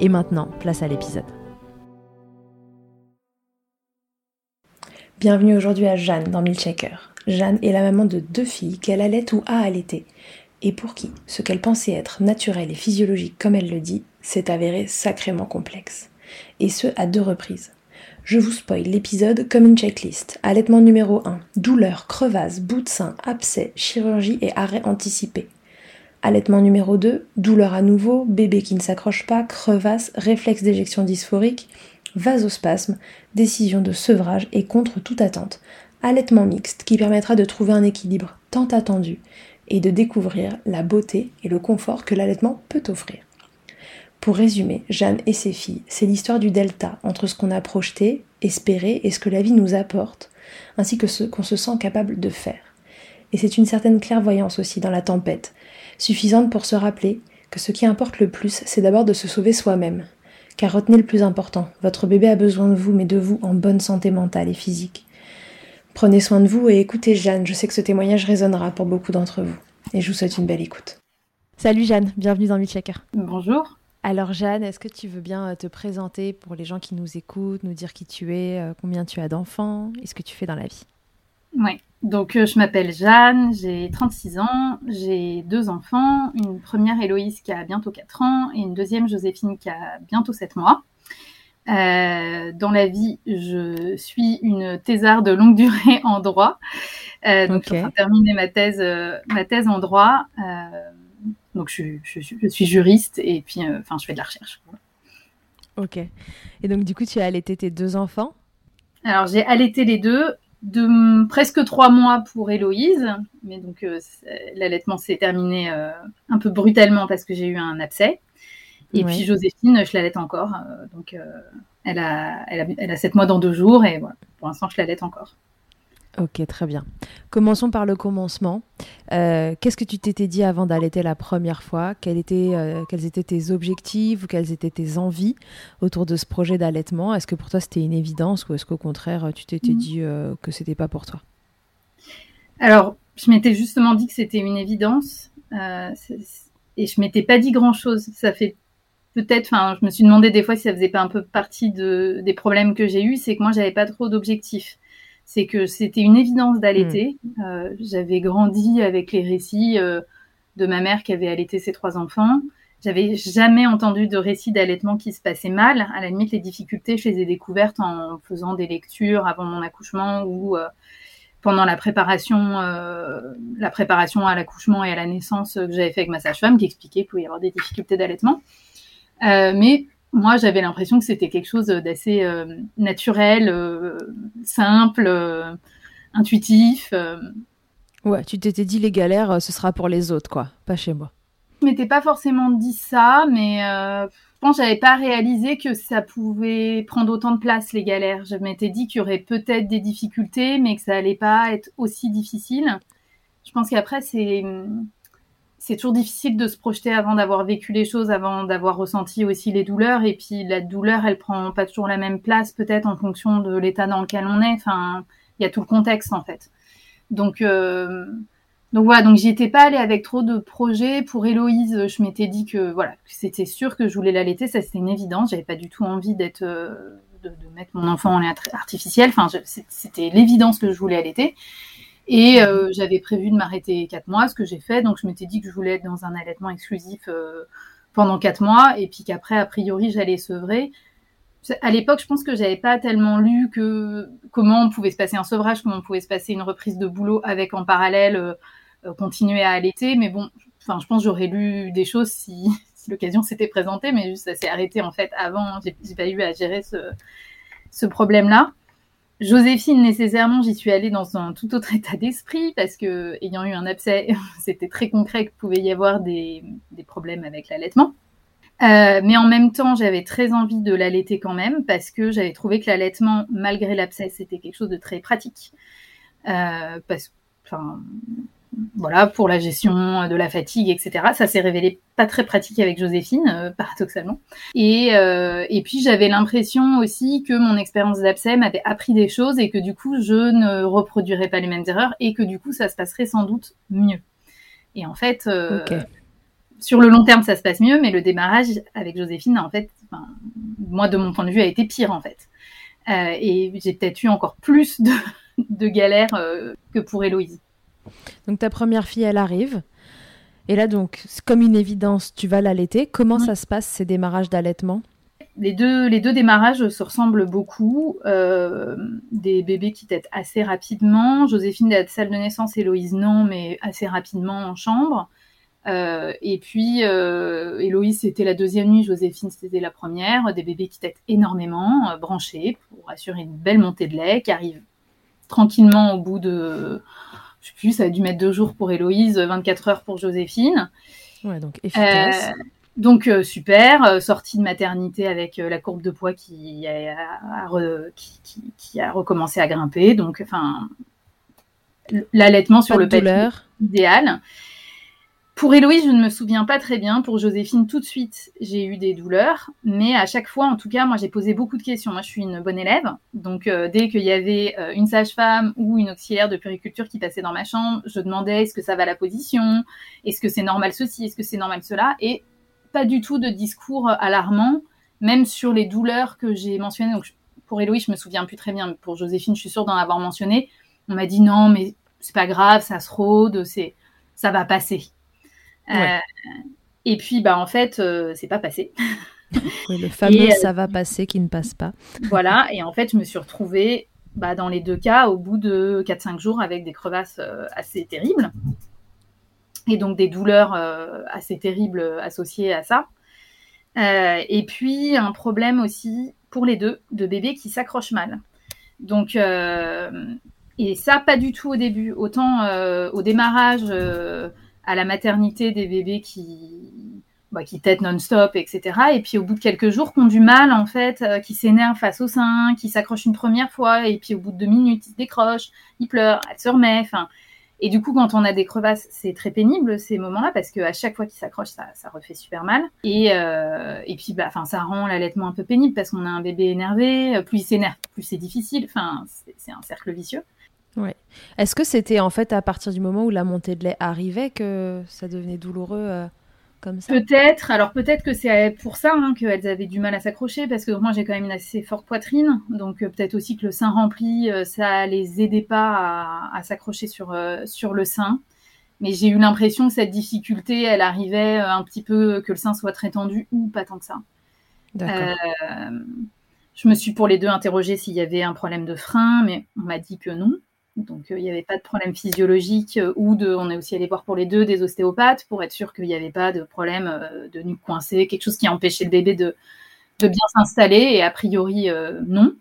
Et maintenant, place à l'épisode. Bienvenue aujourd'hui à Jeanne dans Milkshaker. Jeanne est la maman de deux filles qu'elle allait ou a allaité, et pour qui ce qu'elle pensait être naturel et physiologique comme elle le dit s'est avéré sacrément complexe. Et ce à deux reprises. Je vous spoil l'épisode comme une checklist. Allaitement numéro 1. Douleur, crevasse, bout de sein, abcès, chirurgie et arrêt anticipé. Allaitement numéro 2, douleur à nouveau, bébé qui ne s'accroche pas, crevasse, réflexe d'éjection dysphorique, vasospasme, décision de sevrage et contre toute attente. Allaitement mixte qui permettra de trouver un équilibre tant attendu et de découvrir la beauté et le confort que l'allaitement peut offrir. Pour résumer, Jeanne et ses filles, c'est l'histoire du delta entre ce qu'on a projeté, espéré et ce que la vie nous apporte, ainsi que ce qu'on se sent capable de faire. Et c'est une certaine clairvoyance aussi dans la tempête, suffisante pour se rappeler que ce qui importe le plus, c'est d'abord de se sauver soi-même. Car retenez le plus important, votre bébé a besoin de vous, mais de vous en bonne santé mentale et physique. Prenez soin de vous et écoutez Jeanne, je sais que ce témoignage résonnera pour beaucoup d'entre vous. Et je vous souhaite une belle écoute. Salut Jeanne, bienvenue dans Milchaker. Bonjour. Alors Jeanne, est-ce que tu veux bien euh, te présenter pour les gens qui nous écoutent, nous dire qui tu es, euh, combien tu as d'enfants et ce que tu fais dans la vie? Oui, donc, euh, je m'appelle Jeanne, j'ai 36 ans, j'ai deux enfants, une première Héloïse qui a bientôt 4 ans et une deuxième Joséphine qui a bientôt 7 mois. Euh, dans la vie, je suis une thésarde de longue durée en droit. Euh, donc, je suis terminer ma thèse, ma thèse en droit. Donc je, suis juriste et puis enfin je fais de la recherche. Ok. Et donc du coup tu as allaité tes deux enfants? Alors j'ai allaité les deux de presque trois mois pour Héloïse, mais donc l'allaitement s'est terminé un peu brutalement parce que j'ai eu un abcès. Et puis Joséphine, je l'allaite encore, donc elle a, elle, a, elle a 7 mois dans deux jours et voilà, pour l'instant je l'allaite encore. Ok, très bien. Commençons par le commencement. Euh, qu'est-ce que tu t'étais dit avant d'allaiter la première fois? Quels étaient, euh, quels étaient tes objectifs ou quelles étaient tes envies autour de ce projet d'allaitement? Est-ce que pour toi c'était une évidence ou est-ce qu'au contraire tu t'étais mhm. dit euh, que c'était pas pour toi? Alors, je m'étais justement dit que c'était une évidence et je m'étais pas dit grand-chose. Ça fait peut-être, enfin, je me suis demandé des fois si ça faisait pas un peu partie de, des problèmes que j'ai eus, c'est que moi j'avais pas trop d'objectifs c'est que c'était une évidence d'allaiter. Hmm. Euh, j'avais grandi avec les récits euh, de ma mère qui avait allaité ses trois enfants. J'avais jamais entendu de récit d'allaitement qui se passait mal. À la limite, les difficultés, je les ai découvertes en faisant des lectures avant mon accouchement ou euh, pendant la préparation, la préparation à l'accouchement et à la naissance que j'avais fait avec ma sage-femme, qui expliquait qu'il pouvait y avoir des difficultés d'allaitement. mais moi, j'avais l'impression que c'était quelque chose d'assez euh, naturel, euh, simple, euh, intuitif. Ouais, tu t'étais dit les galères, ce sera pour les autres, quoi, pas chez moi. Je m'étais pas forcément dit ça, mais je pense que j'avais pas réalisé que ça pouvait prendre autant de place les galères. Je m'étais dit qu'il y aurait peut-être des difficultés, mais que ça allait pas être aussi difficile. Je pense qu'après c'est c'est toujours difficile de se projeter avant d'avoir vécu les choses, avant d'avoir ressenti aussi les douleurs. Et puis la douleur, elle prend pas toujours la même place, peut-être en fonction de l'état dans lequel on est. Enfin, il y a tout le contexte en fait. Donc, euh, donc voilà. Donc j'y étais pas allée avec trop de projets. Pour Héloïse, je m'étais dit que voilà, c'était sûr que je voulais l'allaiter. Ça c'était une évidence. J'avais pas du tout envie d'être euh, de, de, mettre mon enfant en lait artificiel. Enfin, c'était l'évidence que je voulais allaiter. Et euh, j'avais prévu de m'arrêter quatre mois, ce que j'ai fait. Donc je m'étais dit que je voulais être dans un allaitement exclusif euh, pendant quatre mois, et puis qu'après, a priori, j'allais sevrer. À l'époque, je pense que j'avais pas tellement lu que comment on pouvait se passer un sevrage, comment on pouvait se passer une reprise de boulot avec en parallèle euh, continuer à allaiter. Mais bon, enfin, je pense j'aurais lu des choses si, si l'occasion s'était présentée, mais juste ça s'est arrêté en fait avant. J'ai pas eu à gérer ce, ce problème-là. Joséphine, nécessairement, j'y suis allée dans un tout autre état d'esprit parce que, ayant eu un abcès, c'était très concret qu'il pouvait y avoir des, problèmes avec l'allaitement. Euh, mais en même temps, j'avais très envie de l'allaiter quand même parce que j'avais trouvé que l'allaitement, malgré l'abcès, c'était quelque chose de très pratique. Euh, parce, voilà, pour la gestion de la fatigue, etc. Ça s'est révélé pas très pratique avec Joséphine, euh, paradoxalement. Et, euh, et puis j'avais l'impression aussi que mon expérience d'abcès m'avait appris des choses et que du coup je ne reproduirais pas les mêmes erreurs et que du coup ça se passerait sans doute mieux. Et en fait, euh, sur le long terme ça se passe mieux, mais le démarrage avec Joséphine, en fait, moi de mon point de vue, a été pire en fait. et j'ai peut-être eu encore plus de, de galères que pour Héloïse. Donc ta première fille, elle arrive. Et là, donc, comme une évidence, tu vas l'allaiter. Comment ça se passe, ces démarrages d'allaitement? Les deux, les deux démarrages se ressemblent beaucoup. Euh, des bébés qui têtent assez rapidement. Joséphine la salle de naissance, Héloïse non, mais assez rapidement en chambre. Euh, et puis, euh, Héloïse, c'était la deuxième nuit, Joséphine, c'était la première. Des bébés qui têtent énormément, branchés, pour assurer une belle montée de lait, qui arrivent tranquillement au bout de je sais plus, ça a dû mettre deux jours pour Héloïse, 24 heures pour Joséphine. Ouais, donc efficace. Euh, donc euh, super, euh, sortie de maternité avec la courbe de poids qui a, qui, a, recommencé à grimper. Donc, enfin, l'allaitement sur le papier idéal. Pour Héloïse, je ne me souviens pas très bien. Pour Joséphine, tout de suite, j'ai eu des douleurs. Mais à chaque fois, en tout cas, moi, j'ai posé beaucoup de questions. Moi, je suis une bonne élève. Donc, euh, dès qu'il y avait euh, une sage-femme ou une auxiliaire de périculture qui passait dans ma chambre, je demandais est-ce que ça va la position? Est-ce que c'est normal ceci? Est-ce que c'est normal cela? Et pas du tout de discours alarmant, même sur les douleurs que j'ai mentionnées. Donc, pour Héloïse, je me souviens plus très bien. Pour Joséphine, je suis sûre d'en avoir mentionné. On m'a dit non, mais c'est pas grave, ça se rôde, ça va passer. Euh, et puis, bah, en fait, euh, c'est pas passé. le fameux euh, ça va passer qui ne passe pas. voilà, et en fait, je me suis retrouvée bah, dans les deux cas au bout de 4-5 jours avec des crevasses assez terribles. et donc des douleurs assez terribles associées à ça. et puis un problème aussi pour les deux de bébés qui s'accrochent mal. Donc et ça, pas du tout au début. Autant au démarrage, à la maternité, des bébés qui, bah, qui têtent non-stop, etc. Et puis au bout de quelques jours, qui ont du mal, en fait, euh, qui s'énervent face au sein, qui s'accrochent une première fois, et puis au bout de deux minutes, ils se décrochent, ils pleurent, elle se remet, enfin. Et du coup, quand on a des crevasses, c'est très pénible ces moments-là parce qu'à chaque fois qu'ils s'accrochent, ça, ça, refait super mal. Et, euh, et puis, bah, enfin, ça rend l'allaitement un peu pénible parce qu'on a un bébé énervé. Plus il s'énerve, plus c'est difficile. Enfin, c'est un cercle vicieux. Ouais. Est-ce que c'était en fait à partir du moment où la montée de lait arrivait que ça devenait douloureux euh, Peut-être. Alors peut-être que c'est pour ça hein, qu'elles avaient du mal à s'accrocher parce que moi j'ai quand même une assez forte poitrine, donc euh, peut-être aussi que le sein rempli, euh, ça les aidait pas à, s'accrocher sur sur le sein. Mais j'ai eu l'impression que cette difficulté, elle arrivait un petit peu que le sein soit très tendu ou pas tant que ça. D'accord. je me suis pour les deux interrogée s'il y avait un problème de frein, mais on m'a dit que non. Donc euh, il n'y avait pas de problème physiologique euh, ou de, on est aussi allé voir pour les deux des ostéopathes pour être sûr qu'il n'y avait pas de problème euh, de nuque coincée, quelque chose qui empêchait le bébé de, bien s'installer et a priori non.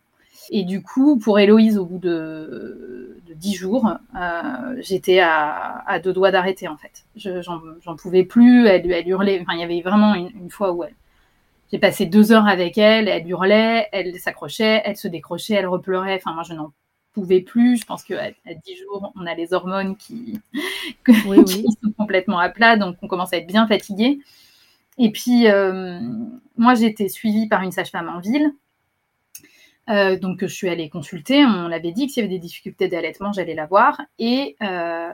Et du coup, pour Héloïse, au bout de, de 10 jours, j'étais à, deux doigts d'arrêter en fait. J'en pouvais plus, elle, hurlait. Enfin, il y avait vraiment une, fois où j'ai passé deux heures avec elle, elle hurlait, elle s'accrochait, elle se décrochait, elle repleurait. Enfin, moi, je n'en pouvait plus. Je pense qu'à à 10 jours, on a les hormones qui, sont complètement à plat, donc on commence à être bien fatigué. Et puis, euh, moi, j'ai été suivie par une sage-femme en ville. Euh, donc, je suis allée consulter. On l'avait dit que s'il y avait des difficultés d'allaitement, j'allais la voir. Et euh,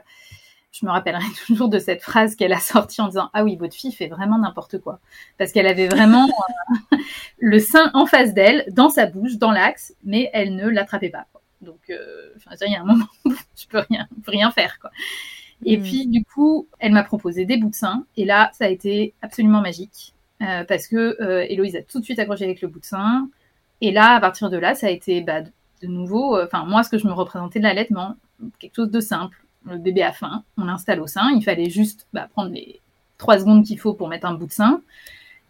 je me rappellerai toujours de cette phrase qu'elle a sortie en disant Ah oui, votre fille fait vraiment n'importe quoi. Parce qu'elle avait vraiment le sein en face d'elle, dans sa bouche, dans l'axe, mais elle ne l'attrapait pas. Donc, euh, il y a un moment où je peux rien, peux rien faire, quoi. Et hmm. puis, du coup, elle m'a proposé des bouts de sein. Et là, ça a été absolument magique. Euh, parce que euh, Héloïse a tout de suite accroché avec le bout de sein. Et là, à partir de là, ça a été bah, de nouveau, euh, enfin, moi, ce que je me représentais de l'allaitement, quelque chose de simple. Le bébé a faim, on l'installe au sein. Il fallait juste bah, prendre les trois secondes qu'il faut pour mettre un bout de sein.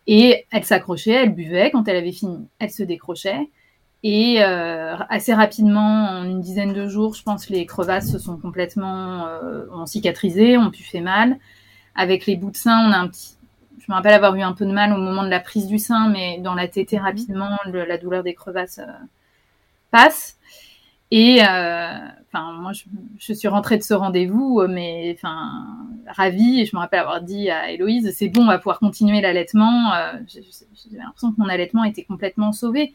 Et elle s'accrochait, elle buvait. Quand elle avait fini, elle se décrochait. Et euh, assez rapidement, en une dizaine de jours, je pense, les crevasses se sont complètement euh, ont cicatrisé, ont pu faire mal. Avec les bouts de sein, on a un petit. Je me rappelle avoir eu un peu de mal au moment de la prise du sein, mais dans la tétée mhm. rapidement, la douleur des crevasses euh, passe. Et euh, enfin, moi, je, je, suis rentrée de ce rendez-vous, euh, mais enfin, ravie. Et je me rappelle avoir dit à Héloïse, c'est bon, on va pouvoir continuer l'allaitement. J'ai l'impression que mon allaitement était complètement sauvé.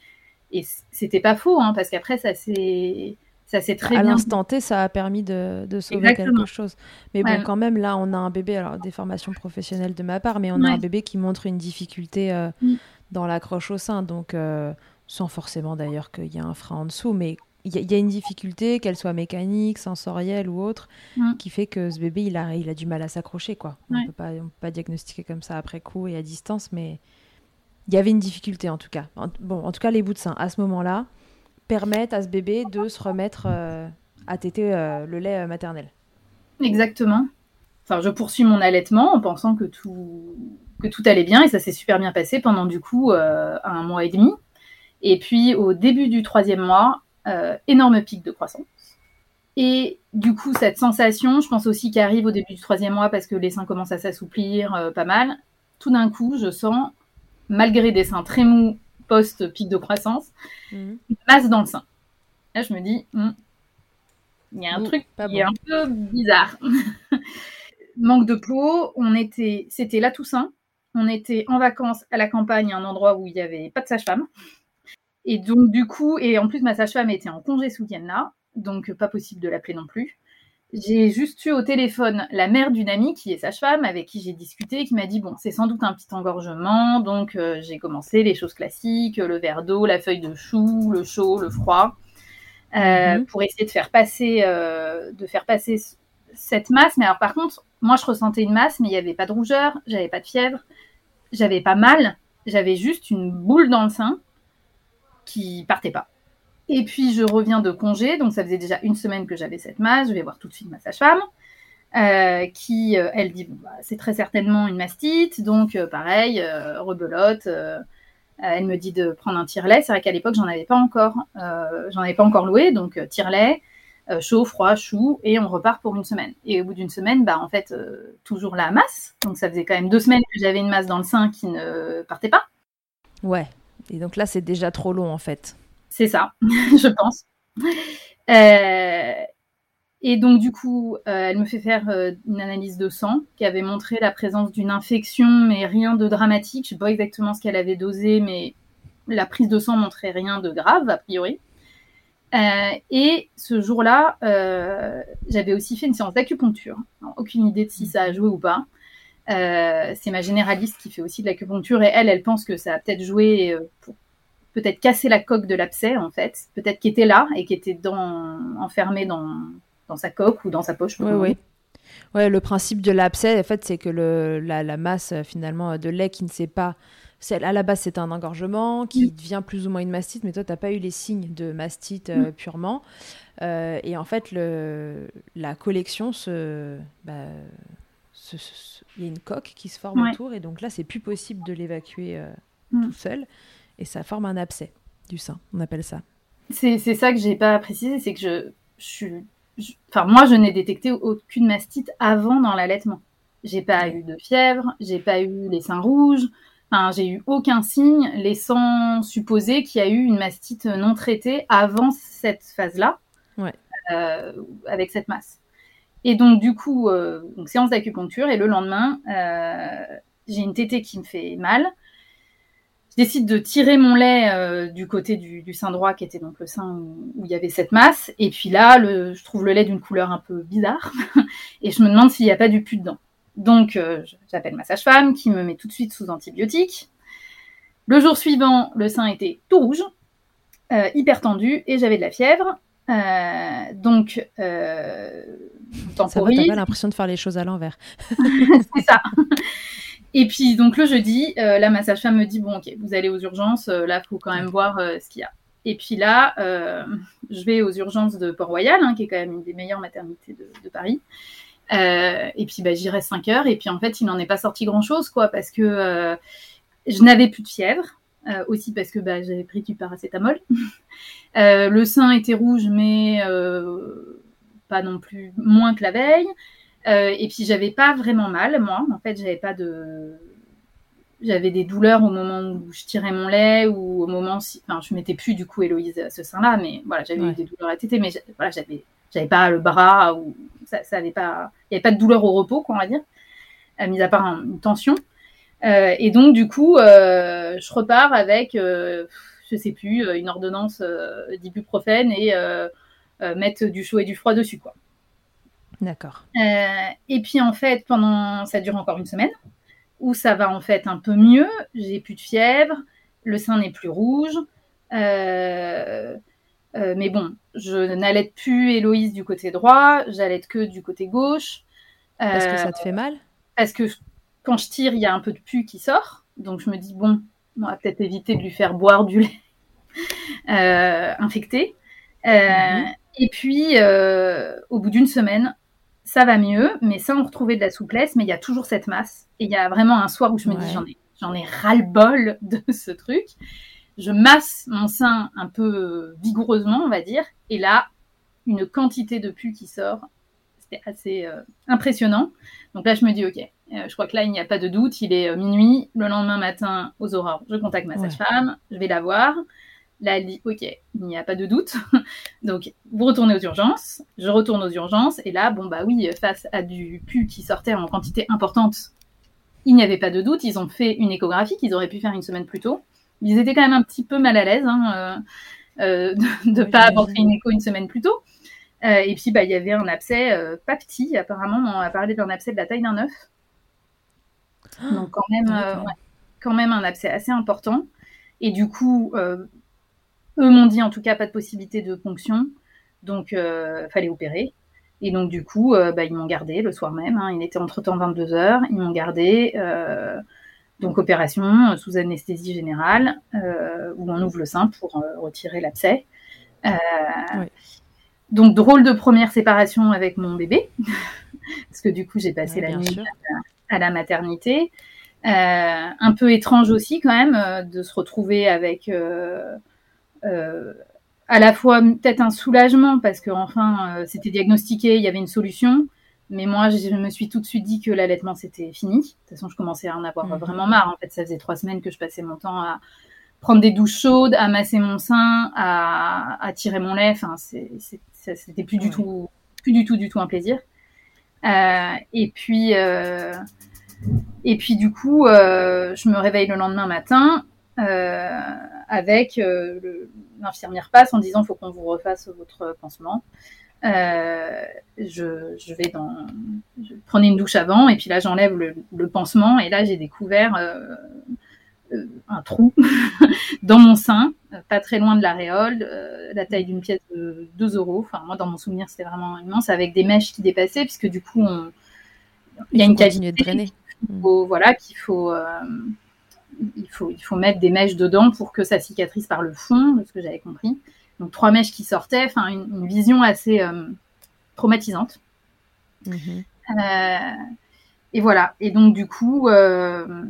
Et c'était pas faux, hein, parce qu'après, ça s'est ça c'est très à l'instant T, ça a permis de, de sauver quelque chose. Mais bon, quand même, là, on a un bébé, alors des formations professionnelles de ma part, mais on a un bébé qui montre une difficulté euh, mm. dans l'accroche au sein, donc euh, sans forcément d'ailleurs qu'il y a un frein en dessous, mais il y, a une difficulté, qu'elle soit mécanique, sensorielle ou autre, mm. qui fait que ce bébé, il a, il a du mal à s'accrocher, quoi. On ne peut pas, peut pas diagnostiquer comme ça après coup et à distance, mais il y avait une difficulté en tout cas. bon, en tout cas, les bouts de sein à ce moment-là permettent à ce bébé de se remettre euh, à téter euh, le lait euh, maternel. Exactement. Enfin, je poursuis mon allaitement en pensant que tout, que tout allait bien et ça s'est super bien passé pendant du coup un mois et demi. Et puis au début du troisième mois, énorme pic de croissance. Et du coup, cette sensation, je pense aussi qu'elle arrive au début du troisième mois parce que les seins commencent à s'assouplir pas mal. Tout d'un coup, je sens malgré des seins très mous post-pic de croissance, mhm. masse dans le sein. Là, je me dis, hmm, il y a un truc qui est un peu bizarre. Manque de peau, on était, c'était la Toussaint, on était en vacances à la campagne, un endroit où il n'y avait pas de sage-femme. Et donc, du coup, et en plus, ma sage-femme était en congé sous là, donc pas possible de l'appeler non plus. J'ai juste eu au téléphone la mère d'une amie qui est sage-femme avec qui j'ai discuté qui m'a dit bon c'est sans doute un petit engorgement donc euh, j'ai commencé les choses classiques le verre d'eau la feuille de chou le chaud le froid euh, mhm. pour essayer de faire passer euh, de faire passer cette masse mais alors par contre moi je ressentais une masse mais il n'y avait pas de rougeur j'avais pas de fièvre j'avais pas mal j'avais juste une boule dans le sein qui partait pas et puis je reviens de congé, donc ça faisait déjà une semaine que j'avais cette masse. Je vais voir tout de suite ma sage-femme. qui, elle dit, bah, c'est très certainement une mastite, donc pareil, rebelote. elle me dit de prendre un tire-lait. C'est vrai qu'à l'époque, j'en avais pas encore, j'en avais pas encore loué, donc tire-lait, chaud, froid, chou, et on repart pour une semaine. Et au bout d'une semaine, bah en fait, toujours la masse. Donc ça faisait quand même deux semaines que j'avais une masse dans le sein qui ne partait pas. Ouais. Et donc là, c'est déjà trop long en fait. C'est ça, je pense. Euh, et donc du coup, euh, elle me fait faire euh, une analyse de sang qui avait montré la présence d'une infection, mais rien de dramatique. Je ne sais pas exactement ce qu'elle avait dosé, mais la prise de sang montrait rien de grave a priori. et ce jour-là, j'avais aussi fait une séance d'acupuncture. Aucune idée de si ça a joué ou pas. c'est ma généraliste qui fait aussi de l'acupuncture et elle, elle pense que ça a peut-être joué pour peut-être casser la coque de l'abcès en fait, peut-être qui était là et qui était dans, enfermé dans, dans sa coque ou dans sa poche. Oui, oui. Ouais, le principe de l'abcès, en fait, c'est que le, la, la, masse finalement de lait qui ne sait pas, à la base c'est un engorgement qui devient plus ou moins une mastite, mais toi tu n'as pas eu les signes de mastite euh, purement. Euh, et en fait, le, la collection se, bah, il y a une coque qui se forme autour et donc là c'est plus possible de l'évacuer euh, mm. tout seul et ça forme un abcès du sein. On appelle ça. C'est ça que j'ai pas précisé, c'est que je, suis. enfin, moi, je n'ai détecté aucune mastite avant dans l'allaitement. J'ai pas eu de fièvre, j'ai pas eu les seins rouges, enfin, j'ai eu aucun signe laissant supposer qu'il y a eu une mastite non traitée avant cette phase-là, ouais. euh, avec cette masse. Et donc, du coup, euh, donc, séance d'acupuncture, et le lendemain, euh, j'ai une tétée qui me fait mal je décide de tirer mon lait euh, du côté du, sein droit, qui était donc le sein où, il y avait cette masse. Et puis là, le, je trouve le lait d'une couleur un peu bizarre. et je me demande s'il n'y a pas du pus dedans. Donc, euh, j'appelle ma sage-femme qui me met tout de suite sous antibiotiques. Le jour suivant, le sein était tout rouge, euh, hyper tendu, et j'avais de la fièvre. donc, euh, ça va, t'as pas l'impression de faire les choses à l'envers. c'est ça. Et puis donc le jeudi, euh, là ma sage-femme me dit bon ok, vous allez aux urgences, euh, là faut quand même voir euh, ce qu'il y a. Et puis là, je vais aux urgences de Port-Royal, hein, qui est quand même une des meilleures maternités de, Paris. et puis bah, j'y reste 5 heures. Et puis en fait, il n'en est pas sorti grand-chose, quoi, parce que je n'avais plus de fièvre. aussi parce que bah, j'avais pris du paracétamol. le sein était rouge, mais pas non plus moins que la veille. Euh, et puis j'avais pas vraiment mal, moi. En fait, j'avais pas de. J'avais des douleurs au moment où je tirais mon lait ou au moment si. Enfin, je mettais plus du coup Héloïse à ce sein-là, mais voilà, j'avais eu des douleurs à téter, mais voilà, j'avais, j'avais pas le bras ou ça, ça avait pas. Il y avait pas de douleur au repos, quoi, on va dire, euh, mis à part une tension. Euh, et donc, du coup, euh, je repars avec, euh, je sais plus, une ordonnance d'ibuprofène et mettre du chaud et du froid dessus, quoi. D'accord. Euh, et puis en fait, pendant, ça dure encore une semaine, où ça va en fait un peu mieux. J'ai plus de fièvre, le sein n'est plus rouge. Euh, euh, mais bon, je n'allaite plus Héloïse du côté droit, j'allaite que du côté gauche. Parce que ça te fait mal? Parce que quand je tire, il y a un peu de pu qui sort. Donc je me dis, bon, on va peut-être éviter de lui faire boire du lait infecté. Mhm. Et puis, au bout d'une semaine, ça va mieux, mais sans retrouver de la souplesse, mais il y a toujours cette masse. Et il y a vraiment un soir où je me dis, j'en ai, j'en ai ras-le-bol de ce truc. Je masse mon sein un peu vigoureusement, on va dire, et là, une quantité de pus qui sort. C'était assez euh, impressionnant. Donc là, je me dis, ok, euh, je crois que là, il n'y a pas de doute, il est euh, minuit, le lendemain matin, aux aurores, je contacte ma sage-femme, je vais la voir. Là, elle dit, OK, il n'y a pas de doute. Donc, vous retournez aux urgences. Je retourne aux urgences. Et là, bon, bah oui, face à du pu qui sortait en quantité importante, il n'y avait pas de doute. Ils ont fait une échographie qu'ils auraient pu faire une semaine plus tôt. Ils étaient quand même un petit peu mal à l'aise hein, euh, euh, de ne pas apporter une écho une semaine plus tôt. Euh, et puis, bah, il y avait un abcès pas petit. Apparemment, on a parlé d'un abcès de la taille d'un œuf. Donc, quand même, quand même un abcès assez important. Et du coup, eux m'ont dit en tout cas pas de possibilité de ponction, donc euh, fallait opérer. Et donc du coup, euh, bah, ils m'ont gardé le soir même. Hein. il était entre temps 22 heures. Ils m'ont gardé. Euh, donc opération sous anesthésie générale où on ouvre le sein pour retirer l'abcès. Donc, drôle de première séparation avec mon bébé, parce que du coup, j'ai passé la nuit à, la maternité. Euh, un peu étrange aussi, quand même, euh, de se retrouver avec euh, à la fois peut-être un soulagement, parce que enfin, c'était diagnostiqué, il y avait une solution. Mais moi, je me suis tout de suite dit que l'allaitement, c'était fini. De toute façon, je commençais à en avoir mhm. vraiment marre. En fait, ça faisait trois semaines que je passais mon temps à prendre des douches chaudes, à masser mon sein, à, tirer mon lait. Enfin, c'était plus du tout, plus du tout, du tout un plaisir. Euh, et puis, euh, et puis du coup, euh, je me réveille le lendemain matin avec l'infirmière passe en disant faut qu'on vous refasse votre pansement. je, je, vais dans, je prenais une douche avant et puis là j'enlève le, le, pansement et là j'ai découvert euh, un trou dans mon sein, euh, pas très loin de l'aréole, euh, la taille d'une pièce de 2 euros. Enfin, moi, dans mon souvenir, c'était vraiment immense, avec des mèches qui dépassaient, puisque du coup, il y a une cavité. de drainer. voilà, qu'il faut, il faut, il faut mettre des mèches dedans pour que ça cicatrise par le fond, de ce que j'avais compris. Donc, trois mèches qui sortaient, enfin, une, vision assez traumatisante. Mhm. Et voilà. Et donc, du coup. Euh,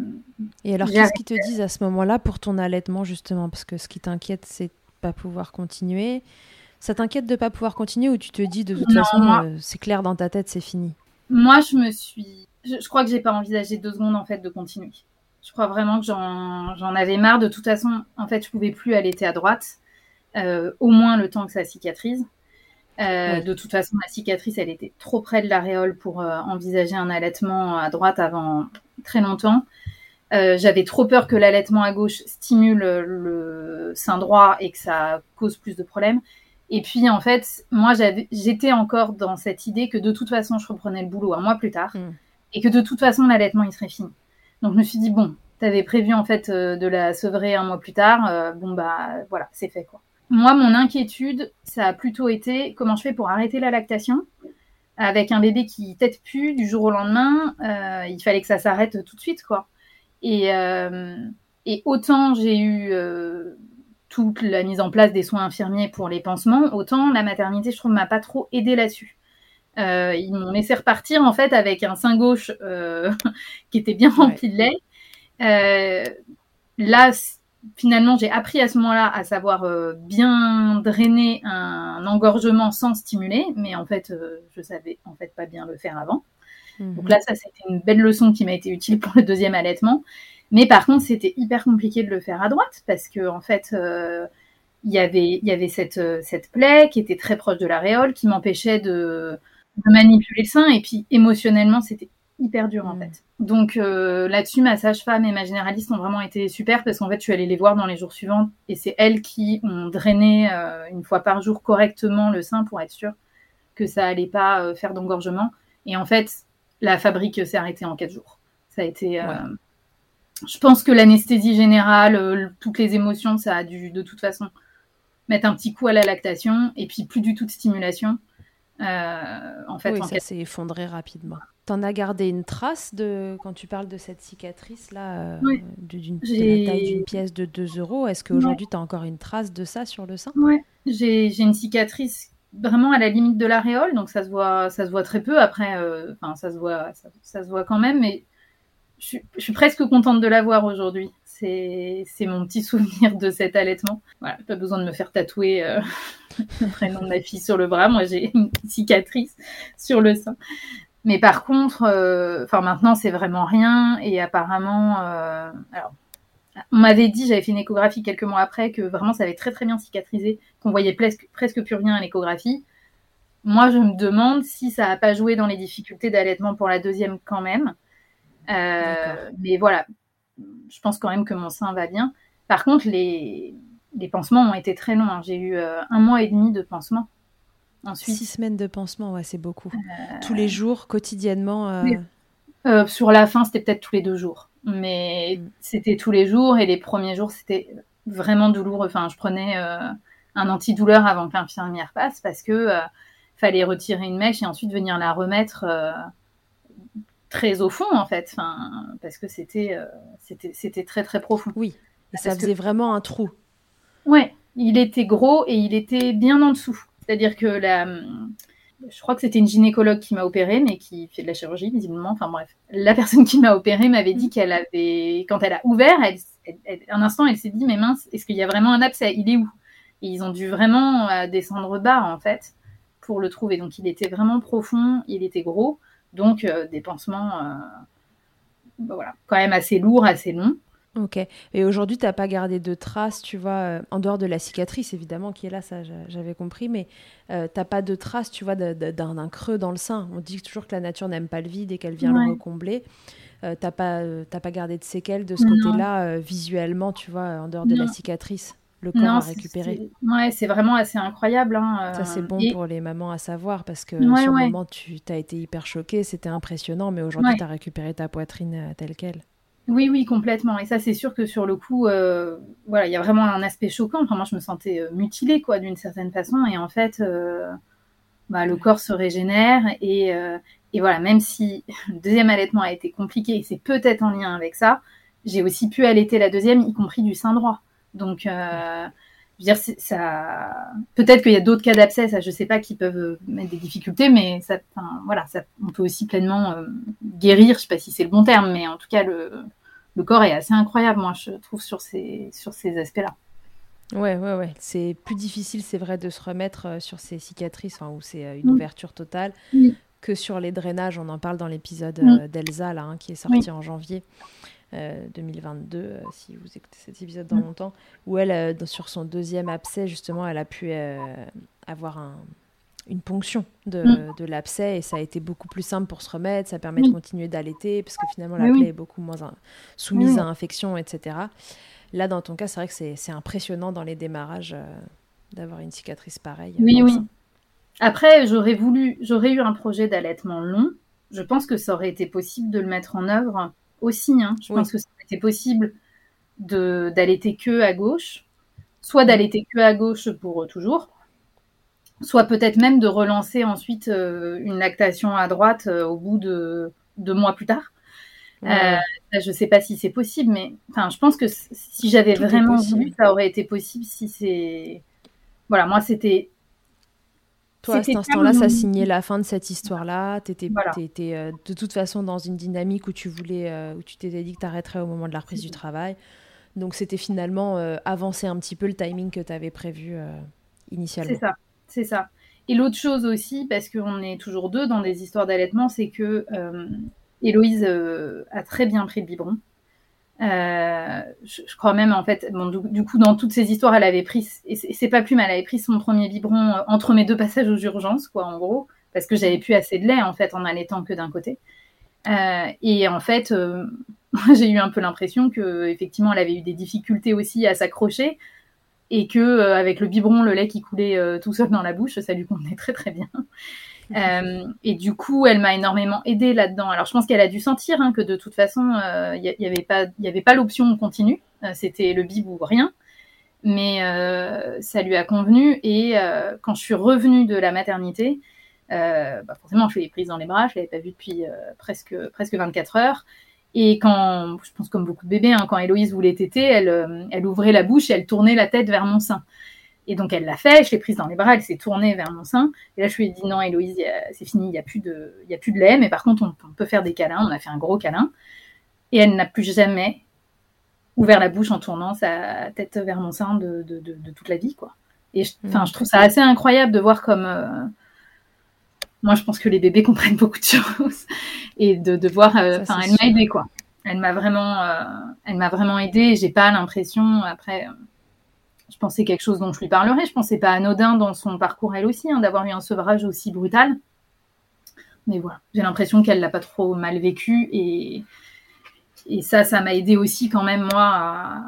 et alors, qu'est-ce qu'ils te disent à ce moment-là pour ton allaitement, justement? Parce que ce qui t'inquiète, c'est de pas pouvoir continuer. Ça t'inquiète de pas pouvoir continuer ou tu te dis de toute façon, euh, c'est clair dans ta tête, c'est fini? Moi, je me suis. Je, crois que j'ai pas envisagé deux secondes, en fait, de continuer. Je crois vraiment que j'en avais marre. De toute façon, en fait, je pouvais plus allaiter à droite. Euh, au moins le temps que ça cicatrise. Euh, de toute façon, la cicatrice, elle était trop près de l'aréole pour euh, envisager un allaitement à droite avant très longtemps. J'avais trop peur que l'allaitement à gauche stimule le sein droit et que ça cause plus de problèmes. Et puis, en fait, moi, j'étais encore dans cette idée que de toute façon, je reprenais le boulot un mois plus tard mm. et que de toute façon, l'allaitement, il serait fini. Donc, je me suis dit, bon, tu avais prévu, en fait, de la sevrer un mois plus tard. bon, bah, voilà, c'est fait, quoi. Moi, mon inquiétude, ça a plutôt été comment je fais pour arrêter la lactation avec un bébé qui tête plus du jour au lendemain. Euh, il fallait que ça s'arrête tout de suite, quoi. Et, euh, autant j'ai eu euh, toute la mise en place des soins infirmiers pour les pansements, autant la maternité, je trouve, m'a pas trop aidé là-dessus. Ils m'ont laissé repartir en fait avec un sein gauche qui était bien rempli de lait. là, finalement, j'ai appris à ce moment-là à savoir euh, bien drainer un, engorgement sans stimuler, mais en fait, euh, je savais en fait pas bien le faire avant. Mhm. Donc là, ça, c'était une belle leçon qui m'a été utile pour le deuxième allaitement. Mais par contre, c'était hyper compliqué de le faire à droite parce que en fait, euh, il y avait, il y avait cette, cette plaie qui était très proche de l'aréole, qui m'empêchait de, de manipuler le sein. Et puis émotionnellement, c'était hyper dur en mm. fait. Donc euh, là-dessus, ma sage-femme et ma généraliste ont vraiment été super parce qu'en fait, je suis allée les voir dans les jours suivants et c'est elles qui ont drainé euh, une fois par jour correctement le sein pour être sûr que ça allait pas euh, faire d'engorgement. Et en fait, la fabrique s'est arrêtée en quatre jours. Ça a été. Je pense que l'anesthésie générale, toutes les émotions, ça a dû de toute façon mettre un petit coup à la lactation et puis plus du tout de stimulation. En fait, ça s'est effondré rapidement. T'en as gardé une trace de quand tu parles de cette cicatrice là, euh, d'une taille d'une pièce de 2 euros? Est-ce qu'aujourd'hui tu as encore une trace de ça sur le sein? Oui, j'ai une cicatrice vraiment à la limite de l'aréole, donc ça se voit, ça se voit très peu. Après, euh, enfin ça se voit, ça, se voit quand même, mais je, suis presque contente de l'avoir aujourd'hui. C'est mon petit souvenir de cet allaitement. Voilà, pas besoin de me faire tatouer euh, le prénom de ma fille sur le bras. Moi, j'ai une cicatrice sur le sein. Mais par contre, euh, enfin maintenant c'est vraiment rien et apparemment, euh, alors on m'avait dit, j'avais fait une échographie quelques mois après que vraiment ça avait très très bien cicatrisé, qu'on voyait presque presque plus rien à l'échographie. Moi, je me demande si ça n'a pas joué dans les difficultés d'allaitement pour la deuxième quand même. Euh, mais voilà, je pense quand même que mon sein va bien. Par contre, les, les pansements ont été très longs. Hein. J'ai eu un mois et demi de pansements. Six semaines de pansement, ouais, c'est beaucoup. Euh, tous les jours, quotidiennement. Euh, euh, sur la fin, c'était peut-être tous les deux jours, mais mm. c'était tous les jours et les premiers jours, c'était vraiment douloureux. Enfin, je prenais un antidouleur avant que l'infirmière passe parce que fallait retirer une mèche et ensuite venir la remettre très au fond en fait, enfin, parce que c'était c'était très très profond. Oui, et ça faisait vraiment un trou. Ouais, il était gros et il était bien en dessous. C'est-à-dire que la, je crois que c'était une gynécologue qui m'a opérée, mais qui fait de la chirurgie visiblement. Enfin bref, la personne qui m'a opérée m'avait dit qu'elle avait, quand elle a ouvert, un instant, elle s'est dit mais mince, est-ce qu'il y a vraiment un abcès? Il est où? Et ils ont dû vraiment euh, descendre bas en fait pour le trouver. Donc il était vraiment profond, il était gros, donc euh, des pansements, euh, bah, voilà, quand même assez lourds, assez longs. Ok. Et aujourd'hui, tu n'as pas gardé de traces, tu vois, euh, en dehors de la cicatrice, évidemment, qui est là, ça j'avais compris, mais euh, tu n'as pas de traces, tu vois, d'un creux dans le sein. On dit toujours que la nature n'aime pas le vide et qu'elle vient le recombler. Euh, tu n'as pas, pas gardé de séquelles de ce côté-là, visuellement, tu vois, en dehors de la cicatrice? Le corps à récupérer. Ouais, c'est vraiment assez incroyable. Hein, ça, c'est bon pour les mamans à savoir parce que sur le moment, tu as été hyper choquée, c'était impressionnant, mais aujourd'hui, tu as récupéré ta poitrine telle qu'elle. Oui, oui, complètement. Et ça, c'est sûr que sur le coup, euh, voilà, il y a vraiment un aspect choquant. Enfin, moi, je me sentais euh, mutilée, quoi, d'une certaine façon. Et en fait, euh, bah, le corps se régénère. Et, et, voilà, même si le deuxième allaitement a été compliqué, et c'est peut-être en lien avec ça, j'ai aussi pu allaiter la deuxième, y compris du sein droit. Donc, je veux dire, ça, peut-être qu'il y a d'autres cas d'abcès, je sais pas, qui peuvent mettre des difficultés, mais ça, voilà, ça, on peut aussi pleinement euh, guérir. Je sais pas si c'est le bon terme, mais en tout cas, le, le corps est assez incroyable, moi, je trouve, sur ces, sur ces aspects-là. Ouais, ouais, ouais. C'est plus difficile, c'est vrai, de se remettre euh, sur ces cicatrices, où c'est euh, une mm. ouverture totale, que sur les drainages. On en parle dans l'épisode mm. d'Elsa, là, hein, qui est sorti en janvier. 2022, euh, euh, si vous écoutez cet épisode dans mm. longtemps, où elle, euh, sur son deuxième abcès, justement, elle a pu avoir un, une ponction de, mm. de l'abcès et ça a été beaucoup plus simple pour se remettre, ça permet de continuer d'allaiter parce que finalement la plaie est beaucoup moins soumise à infection, etc. Là, dans ton cas, c'est vrai que c'est impressionnant dans les démarrages d'avoir une cicatrice pareille. Oui, oui. Après, j'aurais voulu, j'aurais eu un projet d'allaitement long. Je pense que ça aurait été possible de le mettre en œuvre aussi. Hein. Je pense que c'était possible d'allaiter que à gauche, soit d'allaiter que à gauche pour toujours, soit peut-être même de relancer ensuite euh, une lactation à droite euh, au bout de deux mois plus tard. Euh, je ne sais pas si c'est possible, mais enfin, je pense que si j'avais vraiment voulu, ça aurait été possible. Si c'est, voilà, moi c'était toi, à cet instant-là, ça signait la fin de cette histoire-là. Tu étais, euh, de toute façon dans une dynamique où tu voulais, euh, où tu t'étais dit que tu arrêterais au moment de la reprise du travail. Donc, c'était finalement euh, avancer un petit peu le timing que tu avais prévu initialement. C'est ça, c'est ça. Et l'autre chose aussi, parce qu'on est toujours deux dans des histoires d'allaitement, c'est que Héloïse a très bien pris le biberon. Euh, je, crois même en fait, bon, du, coup dans toutes ces histoires, elle avait pris, et c'est pas plus mal, elle avait pris son premier biberon euh, entre mes deux passages aux urgences, quoi, en gros, parce que j'avais plus assez de lait en fait en allaitant que d'un côté. Euh, et en fait, j'ai eu un peu l'impression que effectivement, elle avait eu des difficultés aussi à s'accrocher et que avec le biberon, le lait qui coulait tout seul dans la bouche, ça lui convenait très très bien. Euh, et du coup, elle m'a énormément aidée là-dedans. Alors, je pense qu'elle a dû sentir hein, que de toute façon, il euh, n'y avait pas, y avait pas l'option continue. Euh, c'était le bib ou rien. Mais ça lui a convenu. Et quand je suis revenue de la maternité, bah forcément, je l'ai prise dans les bras. Je l'avais pas vue depuis presque presque 24 heures. Et quand, je pense comme beaucoup de bébés, hein, quand Héloïse voulait téter, elle, elle ouvrait la bouche et elle tournait la tête vers mon sein. Et donc elle l'a fait, je l'ai prise dans les bras, elle s'est tournée vers mon sein. Et là je lui ai dit non Héloïse, c'est fini, il n'y a, plus de, y a plus de lait, mais par contre on, peut faire des câlins. On a fait un gros câlin. Et elle n'a plus jamais ouvert la bouche en tournant sa tête vers mon sein de, de, de, toute la vie. quoi. Et je, mm. je trouve ça assez incroyable de voir comme... Euh, moi je pense que les bébés comprennent beaucoup de choses. Et de, de voir... Euh, enfin elle m'a aidée quoi. Elle m'a vraiment, euh, elle m'a vraiment aidée. J'ai pas l'impression après je pensais quelque chose dont je lui parlerais. Je pensais pas anodin dans son parcours elle aussi, hein, d'avoir eu un sevrage aussi brutal. Mais voilà, j'ai l'impression qu'elle l'a pas trop mal vécu et, et ça, ça m'a aidé aussi quand même moi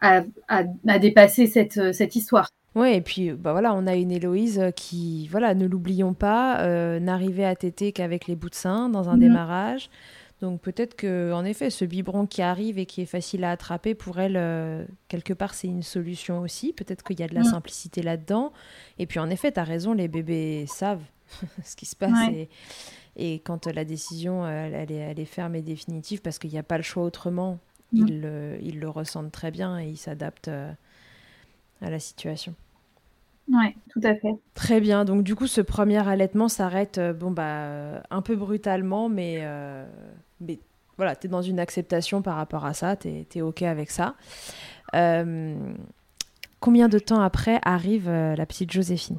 à, à, dépasser cette, cette histoire. Oui, et puis bah voilà, on a une Héloïse qui, voilà, ne l'oublions pas, euh, n'arrivait à téter qu'avec les bouts de sein dans un mhm. démarrage. Donc peut-être que, en effet, ce biberon qui arrive et qui est facile à attraper, pour elle, euh, quelque part, c'est une solution aussi. Peut-être qu'il y a de la mm. simplicité là-dedans. Et puis, en effet, tu as raison, les bébés savent ce qui se passe. Et, quand la décision, elle, est, ferme et définitive, parce qu'il n'y a pas le choix autrement, mm. ils, le ressentent très bien et ils s'adaptent euh, à la situation. Oui, tout à fait. Très bien. Donc du coup, ce premier allaitement s'arrête bon bah un peu brutalement, mais mais voilà, tu es dans une acceptation par rapport à ça, tu es, OK avec ça. combien de temps après arrive la petite Joséphine?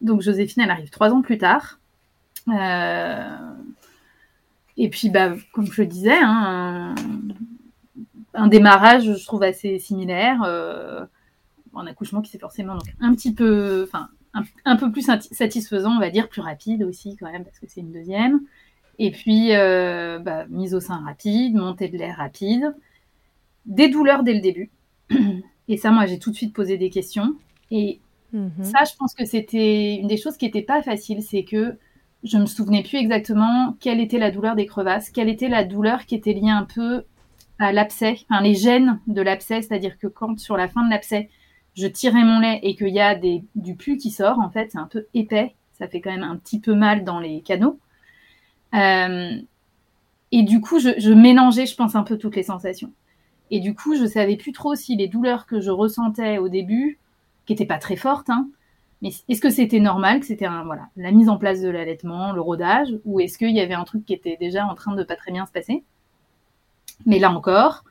Donc Joséphine, elle arrive trois ans plus tard. Et puis, bah, comme je le disais, hein, un, démarrage, je trouve, assez similaire. Un accouchement qui s'est forcément donc, un petit peu, enfin, un, peu plus satisfaisant, on va dire, plus rapide aussi, quand même, parce que c'est une deuxième. Et puis, euh, bah, mise au sein rapide, montée de l'air rapide, des douleurs dès le début. Et ça, moi, j'ai tout de suite posé des questions. Et mhm. ça, je pense que c'était une des choses qui n'était pas facile, c'est que je me souvenais plus exactement quelle était la douleur des crevasses, quelle était la douleur qui était liée un peu à l'abcès, enfin les gènes de l'abcès, c'est-à-dire que quand sur la fin de l'abcès, je tirais mon lait et qu'il y a du pus qui sort, en fait, c'est un peu épais, ça fait quand même un petit peu mal dans les canaux. Euh, et du coup, je, mélangeais, je pense, un peu toutes les sensations. Et du coup, je savais plus trop si les douleurs que je ressentais au début, qui étaient pas très fortes, hein, mais est-ce que c'était normal, que c'était la mise en place de l'allaitement, le rodage, ou est-ce qu'il y avait un truc qui était déjà en train de pas très bien se passer? Mais là encore,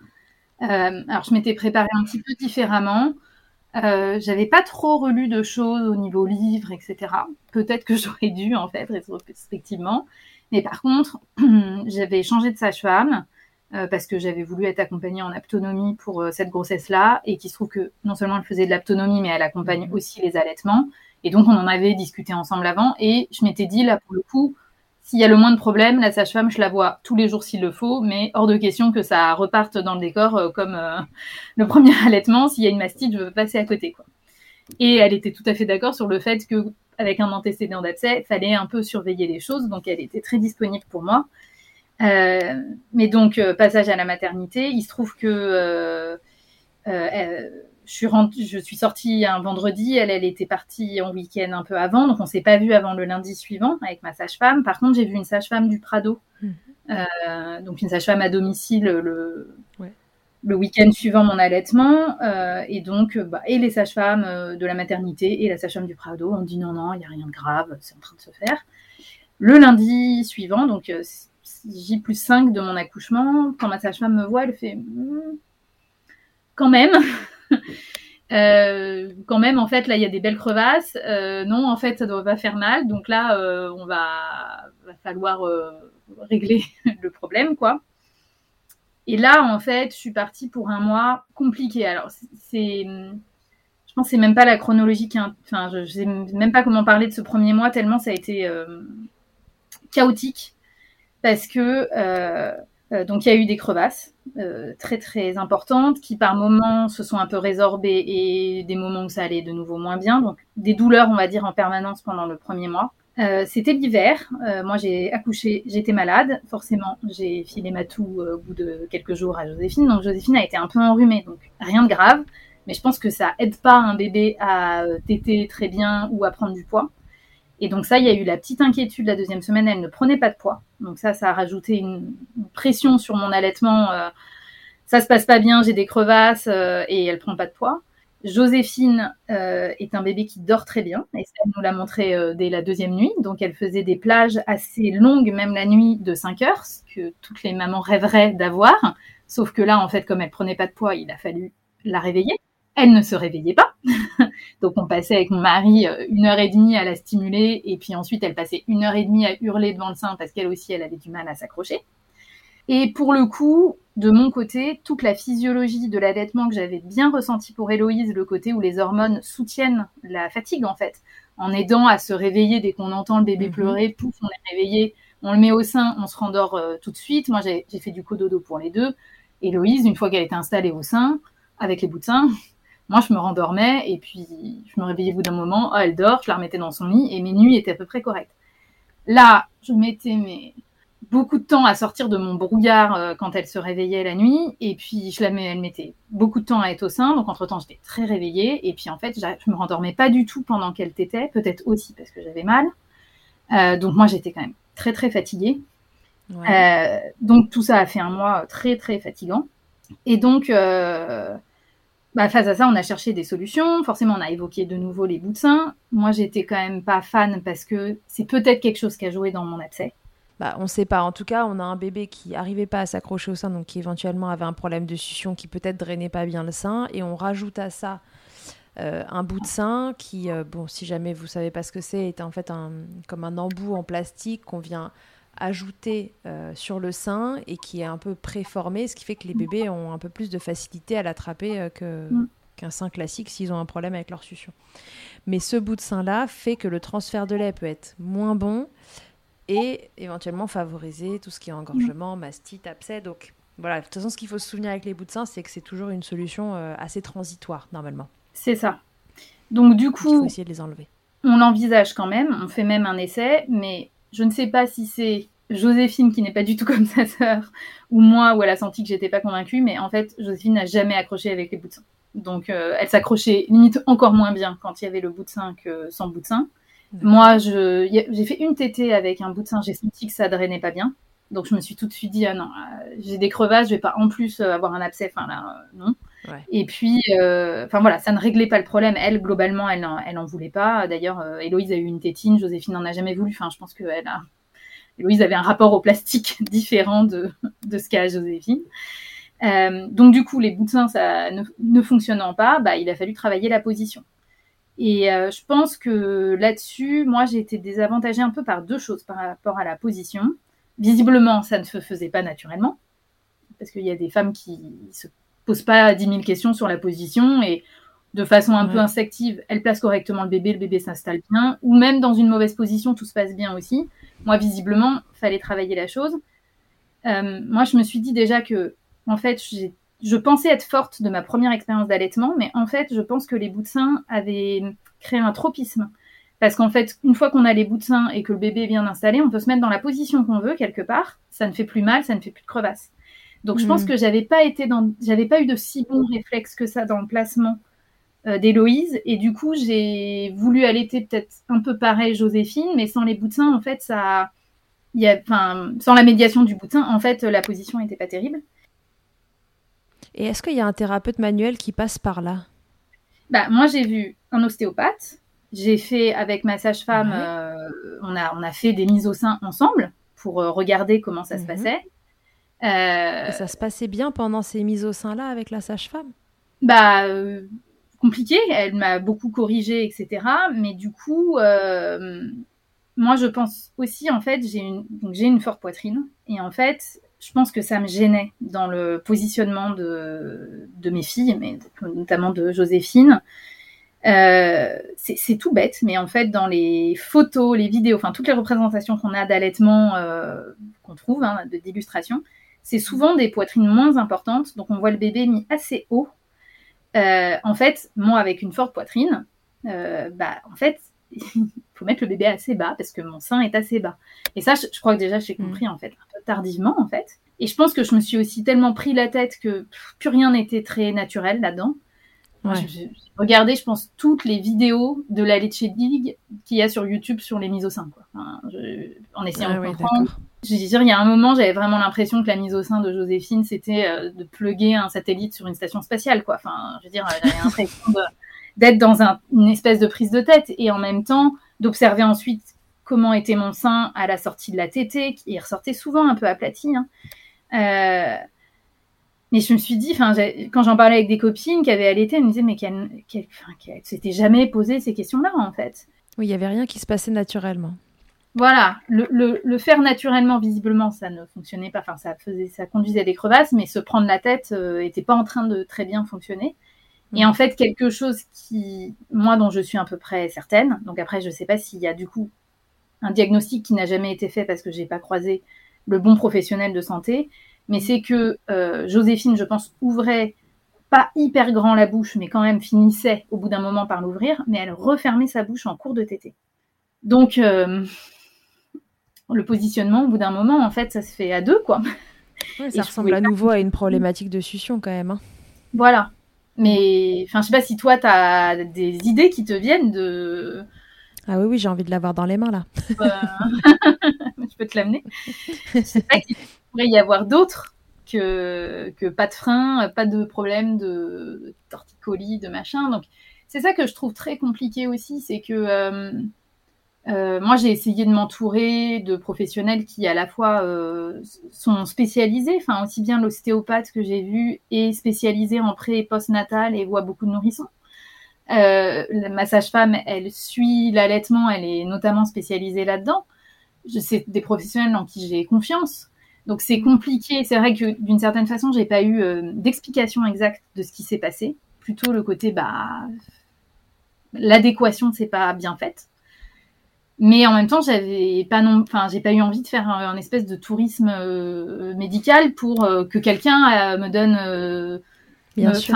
euh, alors je m'étais préparée un petit peu différemment. Euh, j'avais pas trop relu de choses au niveau livre, etc. Peut-être que j'aurais dû en fait rétrospectivement. Mais par contre, j'avais changé de sage-femme. Euh, parce que j'avais voulu être accompagnée en autonomie pour euh, cette grossesse-là, et qui se trouve que non seulement elle faisait de l'autonomie, mais elle accompagne aussi les allaitements. Et donc on en avait discuté ensemble avant, et je m'étais dit là pour le coup, s'il y a le moins de problèmes, la sage-femme, je la vois tous les jours s'il le faut, mais hors de question que ça reparte dans le décor euh, comme le premier allaitement. S'il y a une mastite, je veux passer à côté. Quoi. Et elle était tout à fait d'accord sur le fait que avec un antécédent d'abcès, il fallait un peu surveiller les choses, donc elle était très disponible pour moi. Euh, mais donc, euh, passage à la maternité, il se trouve que euh, je suis, je suis sortie un vendredi, elle, elle était partie en week-end un peu avant, donc on s'est pas vu avant le lundi suivant avec ma sage-femme. Par contre, j'ai vu une sage-femme du Prado, mhm. donc une sage-femme à domicile le, le week-end suivant mon allaitement. et donc, bah, et les sages-femmes de la maternité et la sage-femme du Prado ont dit non, non, il n'y a rien de grave, c'est en train de se faire. Le lundi suivant, donc J plus 5 de mon accouchement, quand ma sage-femme me voit, elle fait hmm, quand même. Euh, quand même, en fait, là, il y a des belles crevasses. Euh, non, en fait, ça doit pas faire mal. Donc là, euh, on va, falloir régler le problème, quoi. Et là, en fait, je suis partie pour un mois compliqué. Alors, c'est, je pense, c'est même pas la chronologie qui, enfin, je, je sais même pas comment parler de ce premier mois tellement ça a été chaotique parce que euh, euh, donc il y a eu des crevasses euh, très très importantes qui par moments se sont un peu résorbées et des moments où ça allait de nouveau moins bien. Donc des douleurs on va dire en permanence pendant le premier mois. Euh, c'était l'hiver. Euh, moi, j'ai accouché, j'étais malade. Forcément, j'ai filé ma toux au bout de quelques jours à Joséphine. Donc, Joséphine a été un peu enrhumée. Donc, rien de grave. Mais je pense que ça aide pas un bébé à téter très bien ou à prendre du poids. Et donc ça, il y a eu la petite inquiétude la deuxième semaine, elle ne prenait pas de poids. Donc ça, ça a rajouté une, pression sur mon allaitement. Euh, ça se passe pas bien, j'ai des crevasses euh, et elle prend pas de poids. Joséphine euh, est un bébé qui dort très bien et ça, nous l'a montré dès la deuxième nuit. Donc elle faisait des plages assez longues, même la nuit de 5 heures, ce que toutes les mamans rêveraient d'avoir. Sauf que là, en fait, comme elle prenait pas de poids, il a fallu la réveiller elle ne se réveillait pas. Donc on passait avec mon mari euh, une heure et demie à la stimuler et puis ensuite elle passait une heure et demie à hurler devant le sein parce qu'elle aussi elle avait du mal à s'accrocher. Et pour le coup, de mon côté, toute la physiologie de l'allaitement que j'avais bien ressenti pour Héloïse, le côté où les hormones soutiennent la fatigue en fait, en aidant à se réveiller dès qu'on entend le bébé mhm. pleurer, pouf, on est réveillé, on le met au sein, on se rendort euh, tout de suite. Moi j'ai fait du cododo pour les deux. Héloïse, une fois qu'elle était installée au sein, avec les bouts de sein, moi, je me rendormais et puis je me réveillais au bout d'un moment. Oh, elle dort, je la remettais dans son lit et mes nuits étaient à peu près correctes. Là, je mettais mes... beaucoup de temps à sortir de mon brouillard euh, quand elle se réveillait la nuit et puis je la elle mettait beaucoup de temps à être au sein. Donc entre temps, j'étais très réveillée et puis en fait, je me rendormais pas du tout pendant qu'elle tétait, peut-être aussi parce que j'avais mal. Euh, donc moi, j'étais quand même très très fatiguée. Euh, donc tout ça a fait un mois très très fatigant. Et donc bah, face à ça, on a cherché des solutions. Forcément, on a évoqué de nouveau les bouts de sein. Moi, j'étais quand même pas fan parce que c'est peut-être quelque chose qui a joué dans mon abcès. Bah, on ne sait pas. En tout cas, on a un bébé qui n'arrivait pas à s'accrocher au sein, donc qui éventuellement avait un problème de succion qui peut-être drainait pas bien le sein. Et on rajoute à ça euh, un bout de sein qui, euh, bon, si jamais vous savez pas ce que c'est, est en fait comme un embout en plastique qu'on vient ajouter euh, sur le sein et qui est un peu préformé, ce qui fait que les bébés ont un peu plus de facilité à l'attraper que, mm. qu'un sein classique s'ils ont un problème avec leur succion. Mais ce bout de sein-là fait que le transfert de lait peut être moins bon et éventuellement favoriser tout ce qui est engorgement, mastite, abcès. Donc voilà, de toute façon, ce qu'il faut se souvenir avec les bouts de sein, c'est que c'est toujours une solution assez transitoire normalement. C'est ça. Donc du coup, il faut essayer de les enlever. On l'envisage quand même, on fait même un essai, mais je ne sais pas si c'est Joséphine qui n'est pas du tout comme sa sœur, ou moi où elle a senti que j'étais pas convaincue, mais en fait, Joséphine n'a jamais accroché avec les bouts de sein. Donc euh, elle s'accrochait limite encore moins bien quand il y avait le bout de sein que sans bout de sein. Moi, j'ai fait une tétée avec un bout de sein, j'ai senti que ça drainait pas bien. Donc je me suis tout de suite dit, ah non, euh, j'ai des crevasses, je vais pas en plus euh, avoir un abcès, enfin là, non. Et puis, euh, enfin voilà, ça ne réglait pas le problème. Elle, globalement, elle n'en elle voulait pas. D'ailleurs, euh, Héloïse a eu une tétine, Joséphine n'en a jamais voulu. Enfin, je pense que elle a... Héloïse avait un rapport au plastique différent de, ce qu'a Joséphine. Euh, donc du coup, les bouts de ça ne, ne, fonctionnant pas, bah, il a fallu travailler la position. Et euh, je pense que là-dessus, moi, j'ai été désavantagée un peu par deux choses par rapport à la position. Visiblement, ça ne se faisait pas naturellement, parce qu'il y a des femmes qui se pose pas 10 000 questions sur la position et de façon un peu instinctive, elle place correctement le bébé, le bébé s'installe bien, ou même dans une mauvaise position, tout se passe bien aussi. Moi, visiblement, fallait travailler la chose. Euh, moi, je me suis dit déjà que, en fait, je pensais être forte de ma première expérience d'allaitement, mais en fait, je pense que les bouts de sein avaient créé un tropisme. Parce qu'en fait, une fois qu'on a les bouts de sein et que le bébé est bien installé, on peut se mettre dans la position qu'on veut quelque part. Ça ne fait plus mal, ça ne fait plus de crevasses. Donc je pense mm. que j'avais pas été dans, j'avais pas eu de si bons réflexes que ça dans le placement euh, d'Héloïse, et du coup j'ai voulu allaiter peut-être un peu pareil Joséphine, mais sans les sein, en fait ça, il y a, enfin sans la médiation du bout de sein, en fait la position n'était pas terrible. Et est-ce qu'il y a un thérapeute manuel qui passe par là? Bah moi j'ai vu un ostéopathe, j'ai fait avec ma sage-femme, euh, on a on a fait des mises au sein ensemble pour euh, regarder comment ça se mhm. passait. Euh, Et ça se passait bien pendant ces mises au sein-là avec la sage-femme? Bah, euh, compliqué. Elle m'a beaucoup corrigé, etc. Mais du coup, euh, moi, je pense aussi, en fait, j'ai une, j'ai une forte poitrine. Et en fait, je pense que ça me gênait dans le positionnement de, de mes filles, mais notamment de Joséphine. Euh, c'est tout bête, mais en fait, dans les photos, les vidéos, enfin toutes les représentations qu'on a d'allaitement euh, qu'on trouve, hein, d'illustration, c'est souvent des poitrines moins importantes, donc on voit le bébé mis assez haut. Euh, en fait, moi avec une forte poitrine, euh, bah en fait, il faut mettre le bébé assez bas parce que mon sein est assez bas. Et ça, je, crois que déjà j'ai mm. compris en fait un peu tardivement en fait. Et je pense que je me suis aussi tellement pris la tête que plus rien n'était très naturel là-dedans. J'ai regardé, je pense, toutes les vidéos de la Leche League qu'il y a sur YouTube sur les mises au sein, quoi. en essayant ah de comprendre. Je veux dire, il y a un moment, j'avais vraiment l'impression que la mise au sein de Joséphine, c'était euh, de pluguer un satellite sur une station spatiale, quoi. Enfin, je veux dire, j'avais l'impression d'être dans un, une espèce de prise de tête et en même temps d'observer ensuite comment était mon sein à la sortie de la tétée, qui ressortait souvent un peu aplati. Hein. Euh, mais je me suis dit, quand j'en parlais avec des copines qui avaient allaité, elles me disaient, mais qu'elles ne s'étaient jamais posé ces questions-là, en fait. Oui, il n'y avait rien qui se passait naturellement. Voilà, le, le, le, faire naturellement, visiblement, ça ne fonctionnait pas. Enfin, ça faisait, ça conduisait à des crevasses, mais se prendre la tête n'était euh, pas en train de très bien fonctionner. Et en fait, quelque chose qui, moi, dont je suis à peu près certaine. Donc après, je ne sais pas s'il y a du coup un diagnostic qui n'a jamais été fait parce que j'ai pas croisé le bon professionnel de santé, mais c'est que euh, Joséphine, je pense, ouvrait pas hyper grand la bouche, mais quand même finissait au bout d'un moment par l'ouvrir, mais elle refermait sa bouche en cours de tétée. Donc, euh, le positionnement, au bout d'un moment, en fait, ça se fait à deux, quoi. ça ressemble à nouveau à une problématique de succion, quand même. Hein. Voilà. Mais, enfin, je sais pas si toi, tu as des idées qui te viennent de... Ah oui, oui, j'ai envie de l'avoir dans les mains, là. Euh, je peux te l'amener. Je sais pas pourrait y avoir d'autres que, que pas de frein, pas de problème de torticolis, de machin. Donc, c'est ça que je trouve très compliqué aussi, c'est que euh, euh, moi, j'ai essayé de m'entourer de professionnels qui, à la fois, euh, sont spécialisés, enfin, aussi bien l'ostéopathe que j'ai vu est spécialisé en pré et post-natal et voit beaucoup de nourrissons. Euh, ma sage-femme, elle suit l'allaitement, elle est notamment spécialisée là-dedans. C'est des professionnels en qui j'ai confiance. Donc c'est compliqué. C'est vrai que d'une certaine façon, j'ai pas eu euh, d'explication exacte de ce qui s'est passé. Plutôt le côté, bah, l'adéquation, c'est pas bien faite. Mais en même temps, j'avais pas non, enfin, j'ai pas eu envie de faire un, espèce de tourisme euh, médical pour euh, que quelqu'un me donne, Bien sûr.